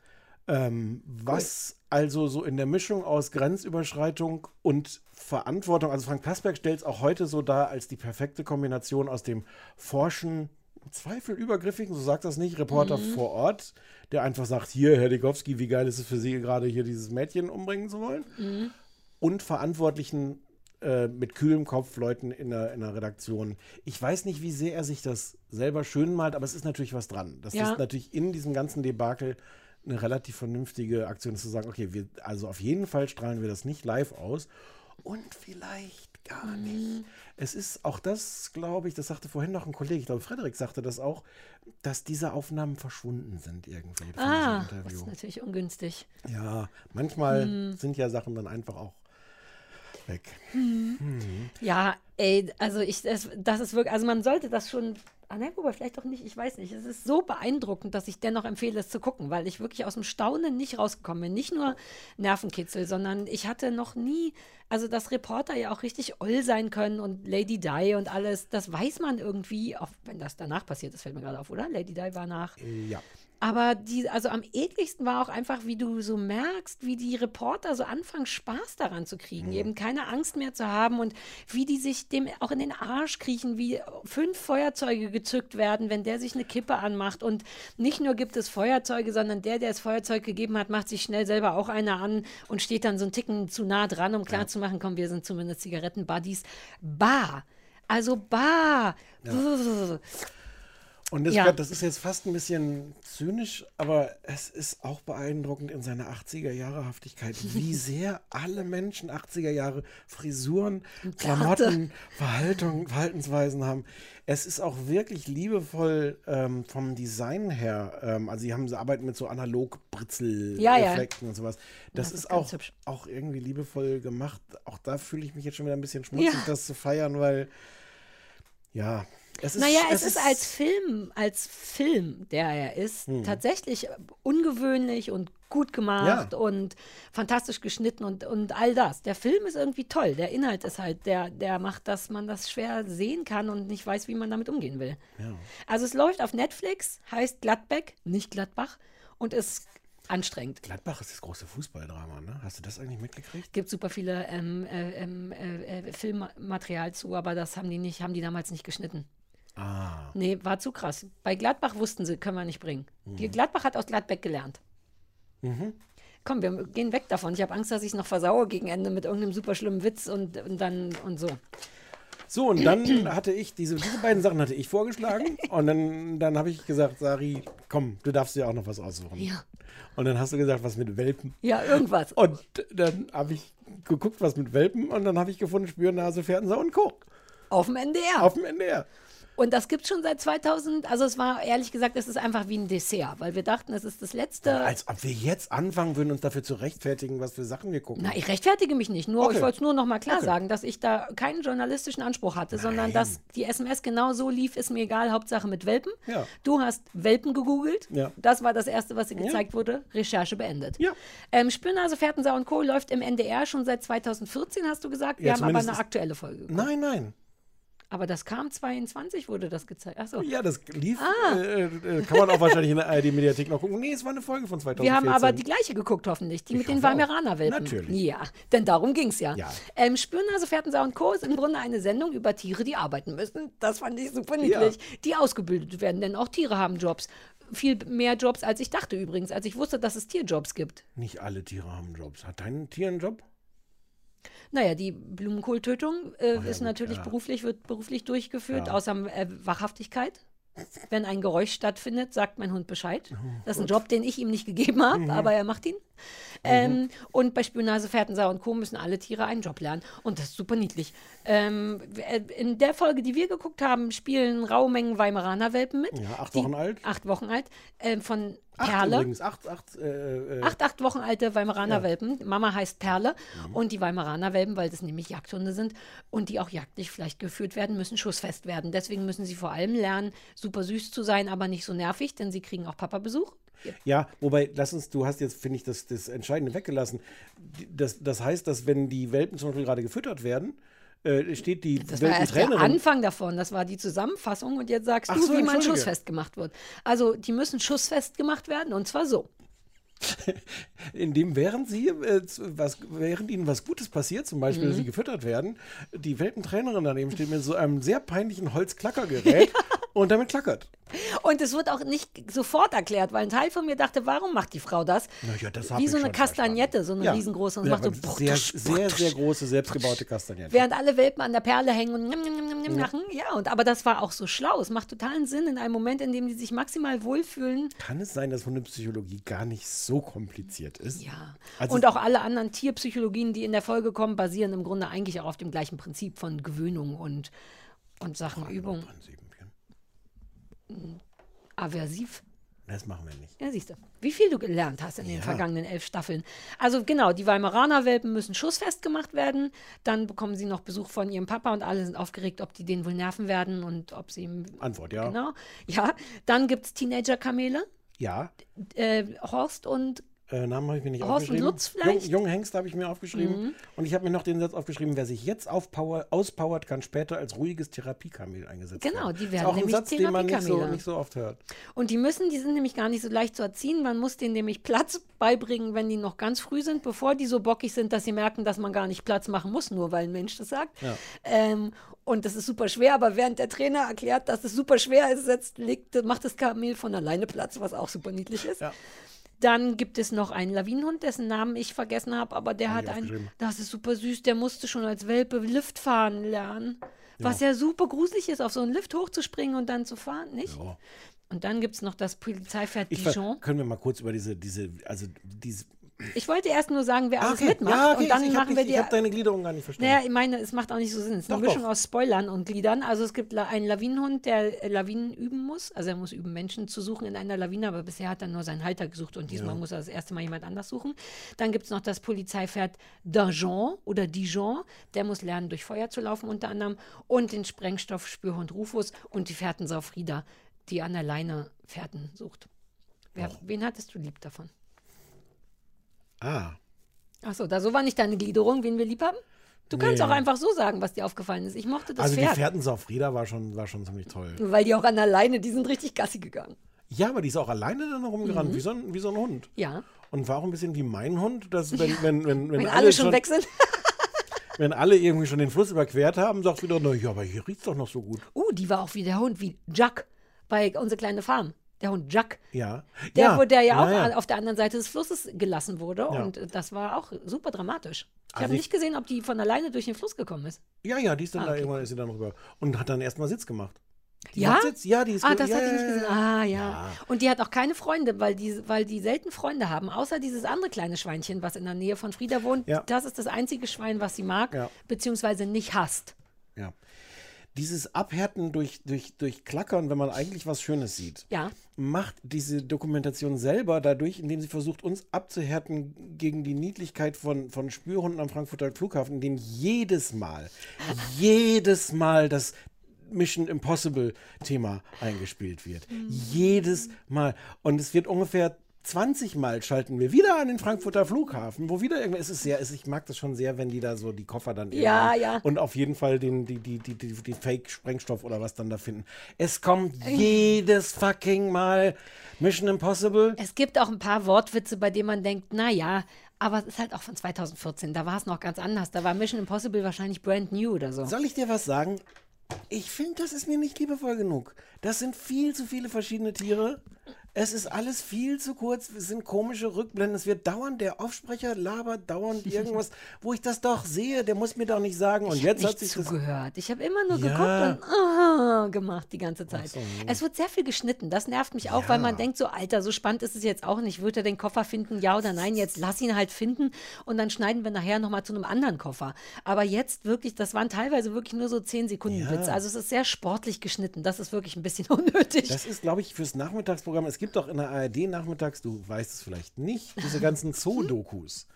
Ähm, was also so in der Mischung aus Grenzüberschreitung und Verantwortung, also Frank Plasberg stellt es auch heute so dar als die perfekte Kombination aus dem forschen, im Zweifel übergriffigen, so sagt das nicht, Reporter Mhm. vor Ort, der einfach sagt, hier, Herr Degowski, wie geil ist es für Sie gerade hier dieses Mädchen umbringen zu wollen? Mhm. Und Verantwortlichen äh, mit kühlem Kopf Leuten in der, in der Redaktion. Ich weiß nicht, wie sehr er sich das selber schön malt, aber es ist natürlich was dran. Das Ja. ist natürlich in diesem ganzen Debakel eine relativ vernünftige Aktion ist zu sagen, okay, wir, also auf jeden Fall strahlen wir das nicht live aus und vielleicht gar nicht. Es ist auch das, glaube ich, das sagte vorhin noch ein Kollege, ich glaube, Frederik sagte das auch, dass diese Aufnahmen verschwunden sind irgendwie von ah das ist natürlich ungünstig. Ja, manchmal Hm. sind ja Sachen dann einfach auch weg. Ja, ey, also ich, das, das ist wirklich, also man sollte das schon, ah ne, wobei vielleicht auch nicht, ich weiß nicht. Es ist so beeindruckend, dass ich dennoch empfehle, es zu gucken, weil ich wirklich aus dem Staunen nicht rausgekommen bin. Nicht nur Nervenkitzel, sondern ich hatte noch nie, also dass Reporter ja auch richtig oll sein können und Lady Di und alles, das weiß man irgendwie, auch wenn das danach passiert ist, fällt mir gerade auf, oder? Lady Di war nach. Ja. Aber die, also am ekligsten war auch einfach, wie du so merkst, wie die Reporter so anfangen, Spaß daran zu kriegen, eben keine Angst mehr zu haben und wie die sich dem auch in den Arsch kriechen, wie fünf Feuerzeuge gezückt werden, wenn der sich eine Kippe anmacht. Und nicht nur gibt es Feuerzeuge, sondern der, der das Feuerzeug gegeben hat, macht sich schnell selber auch eine an und steht dann so einen Ticken zu nah dran, um klarzumachen, komm, wir sind zumindest Zigaretten-Buddies. Bah! Also bah! Und das, Ja. das ist jetzt fast ein bisschen zynisch, aber es ist auch beeindruckend in seiner 80er Jahre Haftigkeit, wie sehr alle Menschen 80er Jahre Frisuren, Klamotten, Verhaltung, Verhaltensweisen haben. Es ist auch wirklich liebevoll ähm, vom Design her. Ähm, also sie haben sie arbeiten mit so analog Britzel Ja, ja. Und sowas. Das, Das ist auch, hübsch. auch irgendwie liebevoll gemacht. Auch da fühle ich mich jetzt schon wieder ein bisschen schmutzig, das zu feiern, weil ja, Es naja, es, ist, als Film, als Film, der er ist, Hm. tatsächlich ungewöhnlich und gut gemacht Ja. und fantastisch geschnitten und, und all das. Der Film ist irgendwie toll. Der Inhalt ist halt, der, der macht, dass man das schwer sehen kann und nicht weiß, wie man damit umgehen will. Ja. Also es läuft auf Netflix, heißt Gladbeck, nicht Gladbach und ist anstrengend. Gladbach ist das große Fußballdrama, ne? Hast du das eigentlich mitgekriegt? Es gibt super viele ähm, äh, ähm, äh, äh, Filmmaterial zu, aber das haben die nicht, haben die damals nicht geschnitten. Ah. Nee, war zu krass. Bei Gladbach wussten sie, können wir nicht bringen. Mhm. Die Gladbach hat aus Gladbeck gelernt. Mhm. Komm, wir gehen weg davon. Ich habe Angst, dass ich es noch versaue gegen Ende mit irgendeinem super schlimmen Witz und, und dann und so. So, und dann hatte ich, diese, diese beiden Sachen hatte ich vorgeschlagen. Und dann, dann habe ich gesagt, Sari, komm, du darfst dir auch noch was aussuchen. Ja. Und dann hast du gesagt, was mit Welpen. Ja, irgendwas. Und dann habe ich geguckt, was mit Welpen. Und dann habe ich gefunden, Spürnase, Fährtensau und Co. Auf dem NDR. Auf dem NDR. Und das gibt es schon seit 2000. Also es war ehrlich gesagt, es ist einfach wie ein Dessert, weil wir dachten, es ist das letzte. Als ob wir jetzt anfangen würden, uns dafür zu rechtfertigen, was für Sachen wir gucken. Na, ich rechtfertige mich nicht. Nur, Okay. ich wollte es nur noch mal klar Okay. sagen, dass ich da keinen journalistischen Anspruch hatte, sondern dass die SMS genau so lief, ist mir egal. Hauptsache mit Welpen. Ja. Du hast Welpen gegoogelt. Ja. Das war das Erste, was dir gezeigt wurde. Recherche beendet. Ja. Ähm, Spürnase, Fährtensau und Co. läuft im NDR schon seit 2014, hast du gesagt. Wir Ja, haben aber eine aktuelle Folge. geguckt. Nein, nein. Aber das kam 22, wurde das gezeigt. Achso. Ja, das lief. Ah. Äh, äh, kann man auch wahrscheinlich in der ARD-Mediathek noch gucken. Nee, es war eine Folge von 2014. Wir haben aber die gleiche geguckt, hoffentlich. Die mit den. Weimaraner-Welpen. Natürlich. Ja, denn darum ging es ja. Ja. Ähm, Spürnase, Fährtensau und Co. ist im Grunde eine Sendung über Tiere, die arbeiten müssen. Das fand ich super niedlich. Die ausgebildet werden, denn auch Tiere haben Jobs. Viel mehr Jobs, als ich dachte übrigens, als ich wusste, dass es Tierjobs gibt. Nicht alle Tiere haben Jobs. Hat dein Tier einen Job? Naja, die Blumenkohltötung äh, ist natürlich ja. beruflich, wird beruflich durchgeführt, Ja. außer äh, Wachhaftigkeit. Wenn ein Geräusch stattfindet, sagt mein Hund Bescheid. Oh Das ist ein Job, den ich ihm nicht gegeben habe, Mhm. aber er macht ihn. Ähm, und bei Spürnase, Fährtensau und Co. müssen alle Tiere einen Job lernen. Und das ist super niedlich. Ähm, äh, in der Folge, die wir geguckt haben, spielen raue Mengen Weimaraner Welpen mit. Ja, acht Die- Wochen alt. Acht Wochen alt. Ähm, von Acht Perle. übrigens. Acht, acht. Äh, äh, Acht, acht Wochen alte Weimaraner Ja. Welpen. Mama heißt Perle. Mhm. Und die Weimaraner Welpen, weil das nämlich Jagdhunde sind und die auch jagdlich vielleicht geführt werden, müssen schussfest werden. Deswegen müssen sie vor allem lernen, super süß zu sein, aber nicht so nervig, denn sie kriegen auch Papa-Besuch. Ja, wobei, lass uns, du hast jetzt, finde ich, das, das Entscheidende weggelassen. Das, das heißt, dass wenn die Welpen zum Beispiel gerade gefüttert werden, äh, steht die Das war erst der. Anfang davon. Das war die Zusammenfassung. Und jetzt sagst Ach du, so, wie man schussfest gemacht wird. Also, die müssen schussfest gemacht werden und zwar so. in dem während sie äh, was, während ihnen was Gutes passiert, zum Beispiel Mhm. sie gefüttert werden, die Welpentrainerin daneben steht mit so einem sehr peinlichen Holzklackergerät und damit klackert. Und es wird auch nicht sofort erklärt, weil ein Teil von mir dachte, warum macht die Frau das? Na ja, das Wie so eine Kastagnette, so eine Ja. riesengroße. Und Ja, macht so sehr, putsch, sehr, sehr große, selbstgebaute Kastagnette. Während alle Welpen an der Perle hängen und njam, njam, njam, njam machen. Ja, und aber das war auch so schlau. Es macht totalen Sinn in einem Moment, in dem die sich maximal wohlfühlen. Kann es sein, dass Hundepsychologie gar nicht so kompliziert ist? Ja. Also und auch alle anderen Tierpsychologien, die in der Folge kommen, basieren im Grunde eigentlich auch auf dem gleichen Prinzip von Gewöhnung und, und Sachenübung. Aversiv. Das machen wir nicht. Ja, siehst du, wie viel du gelernt hast in den Ja. vergangenen elf Staffeln. Also genau, die Weimaraner Welpen müssen schussfest gemacht werden. Dann bekommen sie noch Besuch von ihrem Papa und alle sind aufgeregt, ob die den wohl nerven werden und ob sie ihm. Antwort, ja. Genau. Ja, dann gibt es Teenager-Kamele. Ja. Äh, Horst und Äh, Namen habe ich mir nicht Horst aufgeschrieben. Lutz vielleicht? Jung, Jung Hengst habe ich mir aufgeschrieben. Mhm. Und ich habe mir noch den Satz aufgeschrieben, wer sich jetzt aufpower, auspowert, kann später als ruhiges Therapiekamel eingesetzt Genau, werden. die Ist werden ein nämlich Satz, den man nicht so, nicht so oft hört. Und die müssen, die sind nämlich gar nicht so leicht zu erziehen. Man muss denen nämlich Platz beibringen, wenn die noch ganz früh sind, bevor die so bockig sind, dass sie merken, dass man gar nicht Platz machen muss, nur weil ein Mensch das sagt. Ja. Ähm, und das ist super schwer, aber während der Trainer erklärt, dass es super schwer ist, setzt, legt, macht das Kamel von alleine Platz, was auch super niedlich ist. Dann gibt es noch einen Lawinenhund, dessen Namen ich vergessen habe, aber der hat einen, das ist super süß, der musste schon als Welpe Lift fahren lernen. Was ja super gruselig ist, auf so einen Lift hochzuspringen und dann zu fahren, nicht? Ja. Und dann gibt es noch das Polizeipferd Ich ver- Dijon. können wir mal kurz über diese, diese, also diese Ich wollte erst nur sagen, wer alles okay. mitmacht. Ja, okay. Und dann ich machen dich- wir Ich die. habe deine Gliederung gar nicht verstanden. Naja, ich meine, es macht auch nicht so Sinn. Es ist eine Doch, Mischung doch. aus Spoilern und Gliedern. Also es gibt einen Lawinenhund, der äh, Lawinen üben muss. Also er muss üben, Menschen zu suchen in einer Lawine, aber bisher hat er nur seinen Halter gesucht und diesmal Ja. muss er das erste Mal jemand anders suchen. Dann gibt es noch das Polizeipferd Dijon oder Dijon. Der muss lernen, durch Feuer zu laufen unter anderem. Und den Sprengstoffspürhund Rufus und die Fährtensau Frieda, die an der Leine Fährten sucht. Wer, wen hattest du lieb davon? Ah. Achso, da so war nicht deine Gliederung, wen wir lieb haben? Du kannst Nee. auch einfach so sagen, was dir aufgefallen ist. Ich mochte das Also die Pferd. Fährtensau Frieda war schon, war schon ziemlich toll. Weil die auch an der Leine, die sind richtig Gassi gegangen. Ja, aber die ist auch alleine dann rumgerannt, Mhm. wie, so ein, wie so ein Hund. Ja. Und war auch ein bisschen wie mein Hund, dass wenn, wenn, wenn, wenn, Wenn alle schon weg sind. wenn alle irgendwie schon den Fluss überquert haben, sagt wieder, na ja, aber hier riecht's doch noch so gut. Uh, die war auch wie der Hund, wie Jack bei unsere kleine Farm. Der Hund Jack. Ja. Der, ja. wo der ja auch ja, ja. auf der anderen Seite des Flusses gelassen wurde. Ja. Und das war auch super dramatisch. Ich Also habe ich- nicht gesehen, ob die von alleine durch den Fluss gekommen ist. Ja, ja, die ist dann Ah, da okay. irgendwann ist sie dann rüber und hat dann erstmal Sitz gemacht. Die ja? hat Sitz? Ja, die ist Ah, das ja, hatte ich nicht ja, gesehen. ja. Ah, ja. Und die hat auch keine Freunde, weil die, weil die selten Freunde haben, außer dieses andere kleine Schweinchen, was in der Nähe von Frieda wohnt. Ja. Das ist das einzige Schwein, was sie mag, Ja. beziehungsweise nicht hasst. Ja. Dieses Abhärten durch, durch, durch Klackern, wenn man eigentlich was Schönes sieht, Ja. macht diese Dokumentation selber dadurch, indem sie versucht, uns abzuhärten gegen die Niedlichkeit von, von Spürhunden am Frankfurter Flughafen, indem jedes Mal, jedes Mal das Mission Impossible Thema eingespielt wird. Jedes Mal. Und es wird ungefähr 20 Mal schalten wir wieder an den Frankfurter Flughafen, wo wieder irgendwas, es ist sehr, es- ich mag das schon sehr, wenn die da so die Koffer dann Ja, ja. und auf jeden Fall den, die, die, die, die, die Fake-Sprengstoff oder was dann da finden. Es kommt jedes fucking Mal Mission Impossible. Es gibt auch ein paar Wortwitze, bei denen man denkt, naja, aber es ist halt auch von 2014. Da war es noch ganz anders. Da war Mission Impossible wahrscheinlich brand new oder so. Soll ich dir was sagen? Ich finde, das ist mir nicht liebevoll genug. Das sind viel zu viele verschiedene Tiere. Es ist alles viel zu kurz. Es sind komische Rückblenden. Es wird dauernd, der Aufsprecher labert dauernd irgendwas, wo ich das doch sehe. Der muss mir doch nicht sagen. Und ich jetzt hat sich das. zugehört. Ich habe immer nur Ja. geguckt und ah, gemacht die ganze Zeit. so. Es wird sehr viel geschnitten. Das nervt mich auch, weil man denkt so, Alter, so spannend ist es jetzt auch nicht. Wird er den Koffer finden, ja oder nein? Jetzt lass ihn halt finden und dann schneiden wir nachher nochmal zu einem anderen Koffer. Aber jetzt wirklich, das waren teilweise wirklich nur so 10 Sekunden Ja. Witze. Also es ist sehr sportlich geschnitten. Das ist wirklich ein bisschen unnötig. Das ist, glaube ich, fürs Nachmittagsprogramm. Es gibt doch in der ARD nachmittags, du weißt es vielleicht nicht, diese ganzen Zoo-Dokus.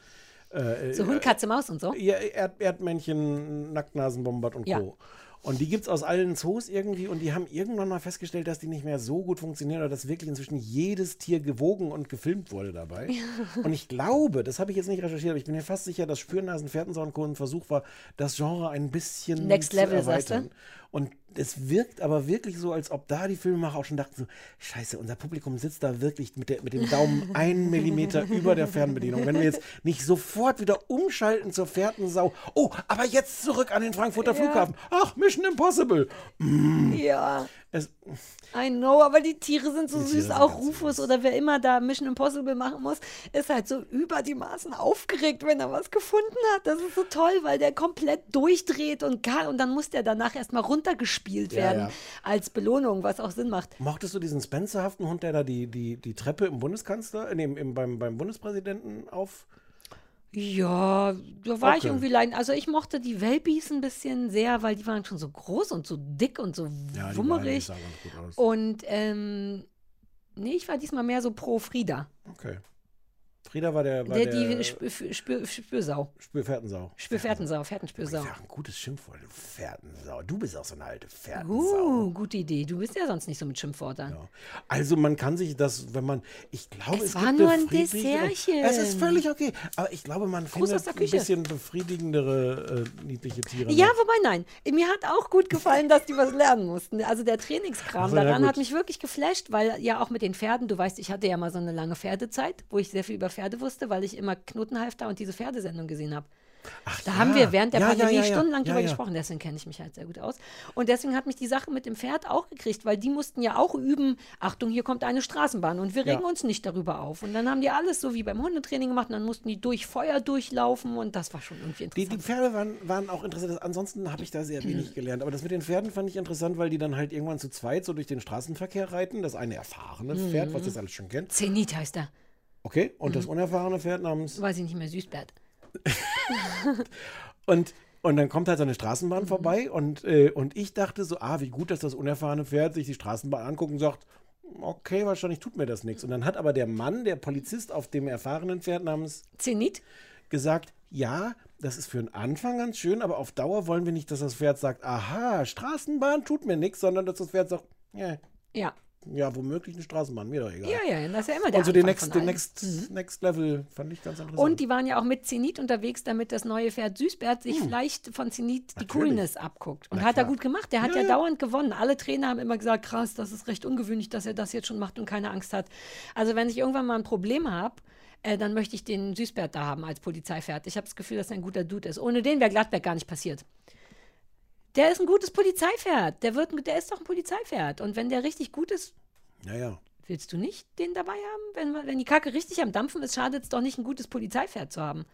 Äh, so äh, Hund, Katze, Maus und so. Ja, Erd Erdmännchen, Nacktnasenbombard und Ja. Co. Und die gibt es aus allen Zoos irgendwie und die haben irgendwann mal festgestellt, dass die nicht mehr so gut funktionieren oder dass wirklich inzwischen jedes Tier gewogen und gefilmt wurde dabei. Und ich glaube, das habe ich jetzt nicht recherchiert, aber ich bin mir fast sicher, dass Spürnasen, Pferdensau und Co. ein Versuch war, das Genre ein bisschen Next zu Level, erweitern. Und es wirkt aber wirklich so, als ob da die Filmemacher auch schon dachten so, scheiße, unser Publikum sitzt da wirklich mit, der, mit dem Daumen einen Millimeter über der Fernbedienung. Wenn wir jetzt nicht sofort wieder umschalten zur Fährtensau, oh, aber jetzt zurück an den Frankfurter Flughafen. Ach, Mission Impossible. Mm. Ja. Es, I know, aber die Tiere sind so süß. sind Auch Rufus oder wer immer da Mission Impossible machen muss, ist halt so über die Maßen aufgeregt, wenn er was gefunden hat. Das ist so toll, weil der komplett durchdreht und kann, und dann muss der danach erstmal runtergespielt Ja, werden ja. als Belohnung, was auch Sinn macht. mochtest du diesen Spencerhaften Hund, der da die, die, die Treppe im Bundeskanzler, äh, nee, im, beim, beim Bundespräsidenten auf... Ja, da war ich Okay. irgendwie leiden. Also ich mochte die Welpies ein bisschen sehr, weil die waren schon so groß und so dick und so Ja, die wummerig. ganz gut aus. Und ähm, nee, ich war diesmal mehr so pro Frieda. Okay. Frieda war der, war Der, der, die Spür, Spür, Spürsau. Spürfährtensau. Spürfährtensau, Fährtenspürsau. Ja, ein gutes Schimpfwort. du Fährtensau. Du bist auch so eine alte Fährtensau. Uh, gute Idee. Du bist ja sonst nicht so mit Schimpfwörtern. Also man kann sich das, wenn man, ich glaube, Es es, war gibt nur ein Dessertchen. Es ist völlig okay. Aber ich glaube, man Gruß findet ein bisschen befriedigendere äh, niedliche Tiere. Ja, noch. wobei nein. Mir hat auch gut gefallen, dass die was lernen mussten. Also der Trainingskram ja, daran hat mich wirklich geflasht, weil ja auch mit den Pferden, du weißt, ich hatte ja mal so eine lange Pferdezeit, wo ich sehr viel über Pferde wusste, weil ich immer Knotenhalfter und diese Pferdesendung gesehen habe. Da haben wir während der Ja, ja, Pandemie ja, ja. stundenlang Ja, drüber ja. gesprochen, deswegen kenne ich mich halt sehr gut aus. Und deswegen hat mich die Sache mit dem Pferd auch gekriegt, weil die mussten ja auch üben, Achtung, hier kommt eine Straßenbahn und wir Ja. regen uns nicht darüber auf. Und dann haben die alles so wie beim Hundetraining gemacht und dann mussten die durch Feuer durchlaufen und das war schon irgendwie Die, interessant. die Pferde waren, waren auch interessant. Ansonsten habe ich da sehr wenig gelernt. Aber das mit den Pferden fand ich interessant, weil die dann halt irgendwann zu zweit so durch den Straßenverkehr reiten. Das eine erfahrene Pferd, was das alles schon kennt. Zenit heißt er. Okay, und das unerfahrene Pferd namens. Weiß ich nicht mehr, Süßbert. Und, und dann kommt halt so eine Mhm. Straßenbahn vorbei und, äh, und ich dachte so, ah, wie gut, dass das unerfahrene Pferd sich die Straßenbahn anguckt und sagt, okay, wahrscheinlich tut mir das nichts. Und dann hat aber der Mann, der Polizist auf dem erfahrenen Pferd namens Zenit? gesagt, ja, das ist für den Anfang ganz schön, aber auf Dauer wollen wir nicht, dass das Pferd sagt, aha, Straßenbahn tut mir nichts, sondern dass das Pferd sagt, ja, Ja. Ja, womöglich eine Straßenbahn, mir doch egal. Ja, ja, das ist ja immer der Und so den next, den allem. next, next Level fand ich ganz interessant. Und die waren ja auch mit Zenit unterwegs, damit das neue Pferd Süßbert sich vielleicht von Zenit die Hm. Natürlich. Coolness abguckt. Und Na hat er klar. gut gemacht. Der hat Ja, ja, ja. dauernd gewonnen. Alle Trainer haben immer gesagt, krass, das ist recht ungewöhnlich, dass er das jetzt schon macht und keine Angst hat. Also wenn ich irgendwann mal ein Problem habe, äh, dann möchte ich den Süßbert da haben als Polizeipferd. Ich habe das Gefühl, dass er ein guter Dude ist. Ohne den wäre Gladberg gar nicht passiert. Der ist ein gutes Polizeipferd. Der, wird, der ist doch ein Polizeipferd. Und wenn der richtig gut ist, ja, ja. willst du nicht den dabei haben? Wenn, wenn die Kacke richtig am Dampfen ist, schadet es doch nicht, ein gutes Polizeipferd zu haben.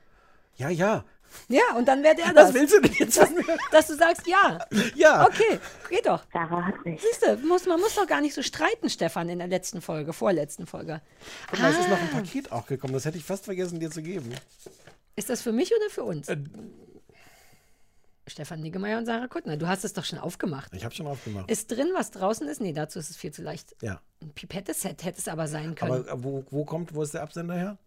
Ja, ja. Ja, und dann wäre der das. Was willst du denn jetzt von mir? Dass du sagst, ja. Ja. Okay, geht doch. Sarah hat mich. Siehst du, muss, man muss doch gar nicht so streiten, Stefan, in der letzten Folge, vorletzten Folge. Guck mal, es ist noch ein Ah. Paket auch gekommen. Das hätte ich fast vergessen, dir zu geben. Ist das für mich oder für uns? Äh, Stefan Niggemeier und Sarah Kuttner. Du hast es doch schon aufgemacht. Ich habe schon aufgemacht. Ist drin, was draußen ist? Nee, dazu ist es viel zu leicht. ja. Ein Pipette-Set hätte es aber sein können. Aber äh, wo, wo kommt, wo ist der Absender her?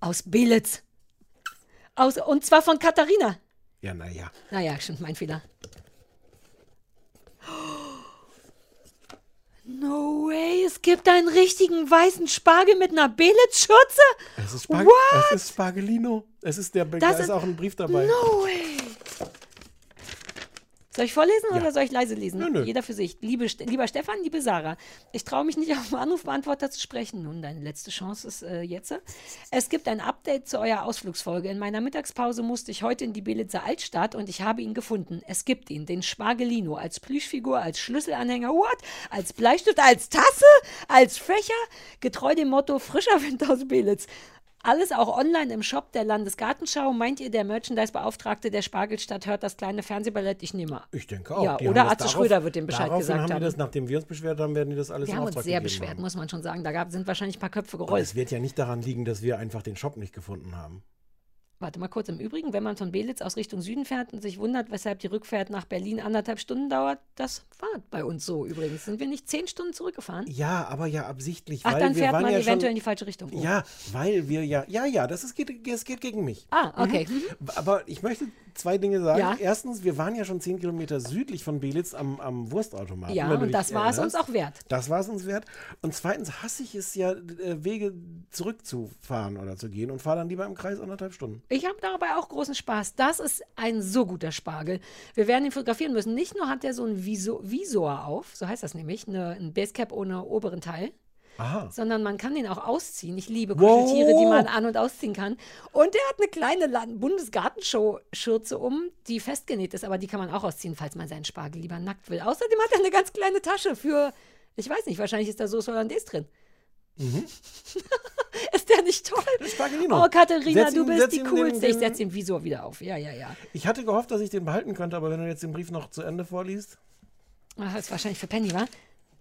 Aus Belitz. Aus, und zwar von Katharina. Ja, naja. Naja, stimmt, mein Fehler. No way, es gibt einen richtigen weißen Spargel mit einer Belitz-Schürze? Es ist, es ist Spargelino. Es ist der, da Das ist ist- auch ein Brief dabei. No way. Soll ich vorlesen Ja. oder soll ich leise lesen? Nö, nö. Jeder für sich. Liebe, lieber Stefan, liebe Sarah, ich traue mich nicht auf den Anrufbeantworter zu sprechen. Nun, deine letzte Chance ist äh, jetzt. Es gibt ein Update zu eurer Ausflugsfolge. In meiner Mittagspause musste ich heute in die Belitzer Altstadt und ich habe ihn gefunden. Es gibt ihn, den Spargelino, als Plüschfigur, als Schlüsselanhänger, what? Als Bleistift, als Tasse, als Fächer, getreu dem Motto frischer Wind aus Belitz. Alles auch online im Shop der Landesgartenschau. Meint ihr, der Merchandise-Beauftragte der Spargelstadt hört das kleine Fernsehballett? Ich nehme. Ich denke auch. Ja, Die oder Atze Schröder wird dem Bescheid gesagt haben. haben. Das, nachdem wir uns beschwert haben, werden die das alles Wir haben uns sehr beschwert, haben. muss man schon sagen. Da gab, sind wahrscheinlich ein paar Köpfe Aber gerollt. es wird ja nicht daran liegen, dass wir einfach den Shop nicht gefunden haben. Warte mal kurz. Im Übrigen, wenn man von Belitz aus Richtung Süden fährt und sich wundert, weshalb die Rückfahrt nach Berlin anderthalb Stunden dauert, das war bei uns so übrigens. Sind wir nicht zehn Stunden zurückgefahren? Ja, aber ja absichtlich. Ach, weil dann wir fährt man ja eventuell schon, in die falsche Richtung. Oh. Ja, weil wir ja. Ja, ja, das ist, geht, es geht gegen mich. Ah, okay. Mhm. Aber ich möchte zwei Dinge sagen. Ja. Erstens, wir waren ja schon zehn Kilometer südlich von Belitz am, am Wurstautomaten. Ja, und das war es uns auch wert. Das war es uns wert. Und zweitens hasse ich es ja, äh, Wege zurückzufahren oder zu gehen und fahre dann lieber im Kreis anderthalb Stunden. Ich habe dabei auch großen Spaß. Das ist ein so guter Spargel. Wir werden ihn fotografieren müssen. Nicht nur hat er so einen Visor, Visor auf, so heißt das nämlich, eine, ein Basecap ohne oberen Teil, Aha. sondern man kann den auch ausziehen. Ich liebe Wow. Kuscheltiere, die man an- und ausziehen kann. Und er hat eine kleine Bundesgartenshow-Schürze um, die festgenäht ist, aber die kann man auch ausziehen, falls man seinen Spargel lieber nackt will. Außerdem hat er eine ganz kleine Tasche für, ich weiß nicht, wahrscheinlich ist da Soße Hollandaise drin. ist der nicht toll? Oh, Katharina, Setz du ihn- bist die ihn den- coolste. Ich setze den Visor wieder auf. Ja, ja, ja. Ich hatte gehofft, dass ich den behalten könnte, aber wenn du jetzt den Brief noch zu Ende vorliest. Ach, das ist wahrscheinlich für Penny, wa?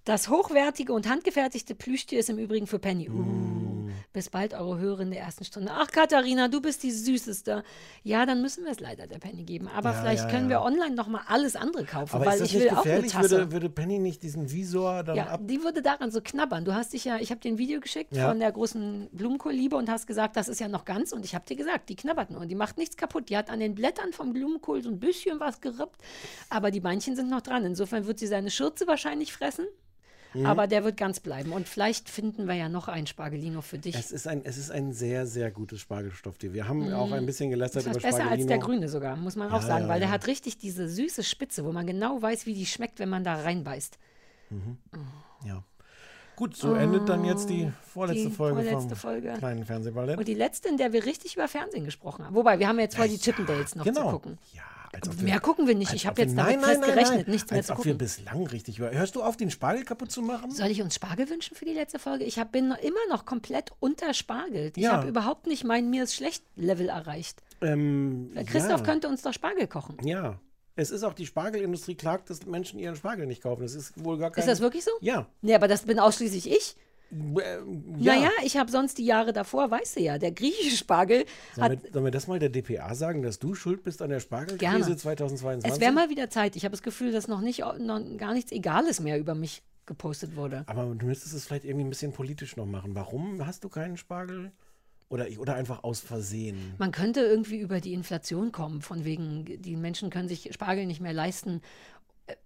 Das hochwertige und handgefertigte Plüschtier ist im Übrigen für Penny. Uh, bis bald, eure Hörerin der ersten Stunde. Ach, Katharina, du bist die Süßeste. Ja, dann müssen wir es leider der Penny geben. Aber Ja, vielleicht ja, können ja. wir online noch mal alles andere kaufen, Aber weil ist das ich will nicht auch eine gefährlich? Tasse. Würde, würde Penny nicht diesen Visor dann ja, ab. die würde daran so knabbern. Du hast dich ja, ich habe dir ein Video geschickt von der großen Blumenkohlliebe und hast gesagt, das ist ja noch ganz. Und ich habe dir gesagt, die knabbert nur. Die macht nichts kaputt. Die hat an den Blättern vom Blumenkohl so ein bisschen was gerippt, aber die Beinchen sind noch dran. Insofern wird sie seine Schürze wahrscheinlich fressen. Mhm. Aber der wird ganz bleiben. Und vielleicht finden wir ja noch einen Spargelino für dich. Es ist, ein, es ist ein sehr, sehr gutes Spargelstofftier. Wir haben auch ein bisschen Das gelästert fast über besser Spargelino. als der grüne sogar, muss man auch Ja, sagen, ja, weil der hat richtig diese süße Spitze, wo man genau weiß, wie die schmeckt, wenn man da reinbeißt. Ja. Gut, so endet dann jetzt die vorletzte Oh, die Folge vorletzte vom Folge. kleinen Fernsehballett. Und die letzte, in der wir richtig über Fernsehen gesprochen haben. Wobei, wir haben jetzt voll die Chippendales noch genau. zu gucken. Ja, Mehr gucken wir nicht. Ich habe wir- jetzt damit nein, fest nein, gerechnet, nein. nichts mehr als zu ob wir gucken. bislang richtig über. Hörst du auf, den Spargel kaputt zu machen? Soll ich uns Spargel wünschen für die letzte Folge? Ich hab, bin noch, immer noch komplett unterspargelt. Ich Ja. habe überhaupt nicht mein Mir ist schlecht Level erreicht. Ähm, Christoph ja. könnte uns doch Spargel kochen. Ja. Es ist auch die Spargelindustrie klagt, dass Menschen ihren Spargel nicht kaufen. Das ist wohl gar kein. Ist das wirklich so? Ja. Nee, aber das bin ausschließlich ich. Äh, Naja, ich habe sonst die Jahre davor, weißt du ja, der griechische Spargel Sollen wir, sollen wir das mal der DPA sagen, dass du schuld bist an der Spargelkrise Gerne. 2022? Es wäre mal wieder Zeit. Ich habe das Gefühl, dass noch nicht noch gar nichts Egales mehr über mich gepostet wurde. Aber du müsstest es vielleicht irgendwie ein bisschen politisch noch machen. Warum hast du keinen Spargel? Oder, oder einfach aus Versehen? Man könnte irgendwie über die Inflation kommen, von wegen, die Menschen können sich Spargel nicht mehr leisten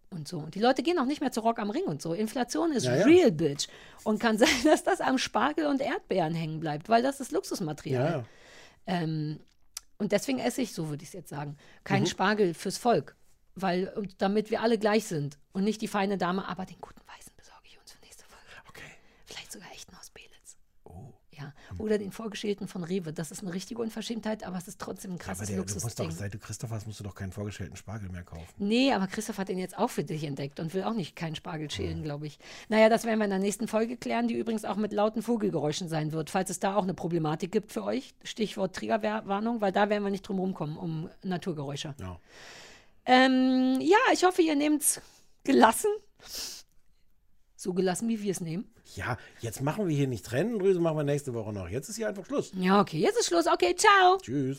und so. Und die Leute gehen auch nicht mehr zu Rock am Ring und so. Inflation ist Ja, ja. real, bitch. Und kann sein, dass das am Spargel und Erdbeeren hängen bleibt, weil das ist Luxusmaterial. Ja. Ähm, und deswegen esse ich, so würde ich es jetzt sagen, keinen Mhm. Spargel fürs Volk. Weil, damit wir alle gleich sind und nicht die feine Dame, aber den guten Weißen besorge ich uns für nächste Folge. Okay. Vielleicht sogar echten aus Belitz. Oh. Ja. Oder den vorgeschälten von Rewe. Das ist eine richtige Unverschämtheit, aber es ist trotzdem ein Aber krasses der, du musst doch, seit du Christoph hast, musst du doch keinen vorgestellten Spargel mehr kaufen. Nee, aber Christoph hat den jetzt auch für dich entdeckt und will auch nicht keinen Spargel schälen, glaube ich. Naja, das werden wir in der nächsten Folge klären, die übrigens auch mit lauten Vogelgeräuschen sein wird, falls es da auch eine Problematik gibt für euch. Stichwort Triggerwarnung, weil da werden wir nicht drum rumkommen, um Naturgeräusche. Ja. Ähm, ja, ich hoffe, ihr nehmt es gelassen. So gelassen, wie wir es nehmen. Ja, jetzt machen wir hier nicht Tränendrüse, machen wir nächste Woche noch. Jetzt ist hier einfach Schluss. Ja, okay, jetzt ist Schluss. Okay, ciao. Tschüss.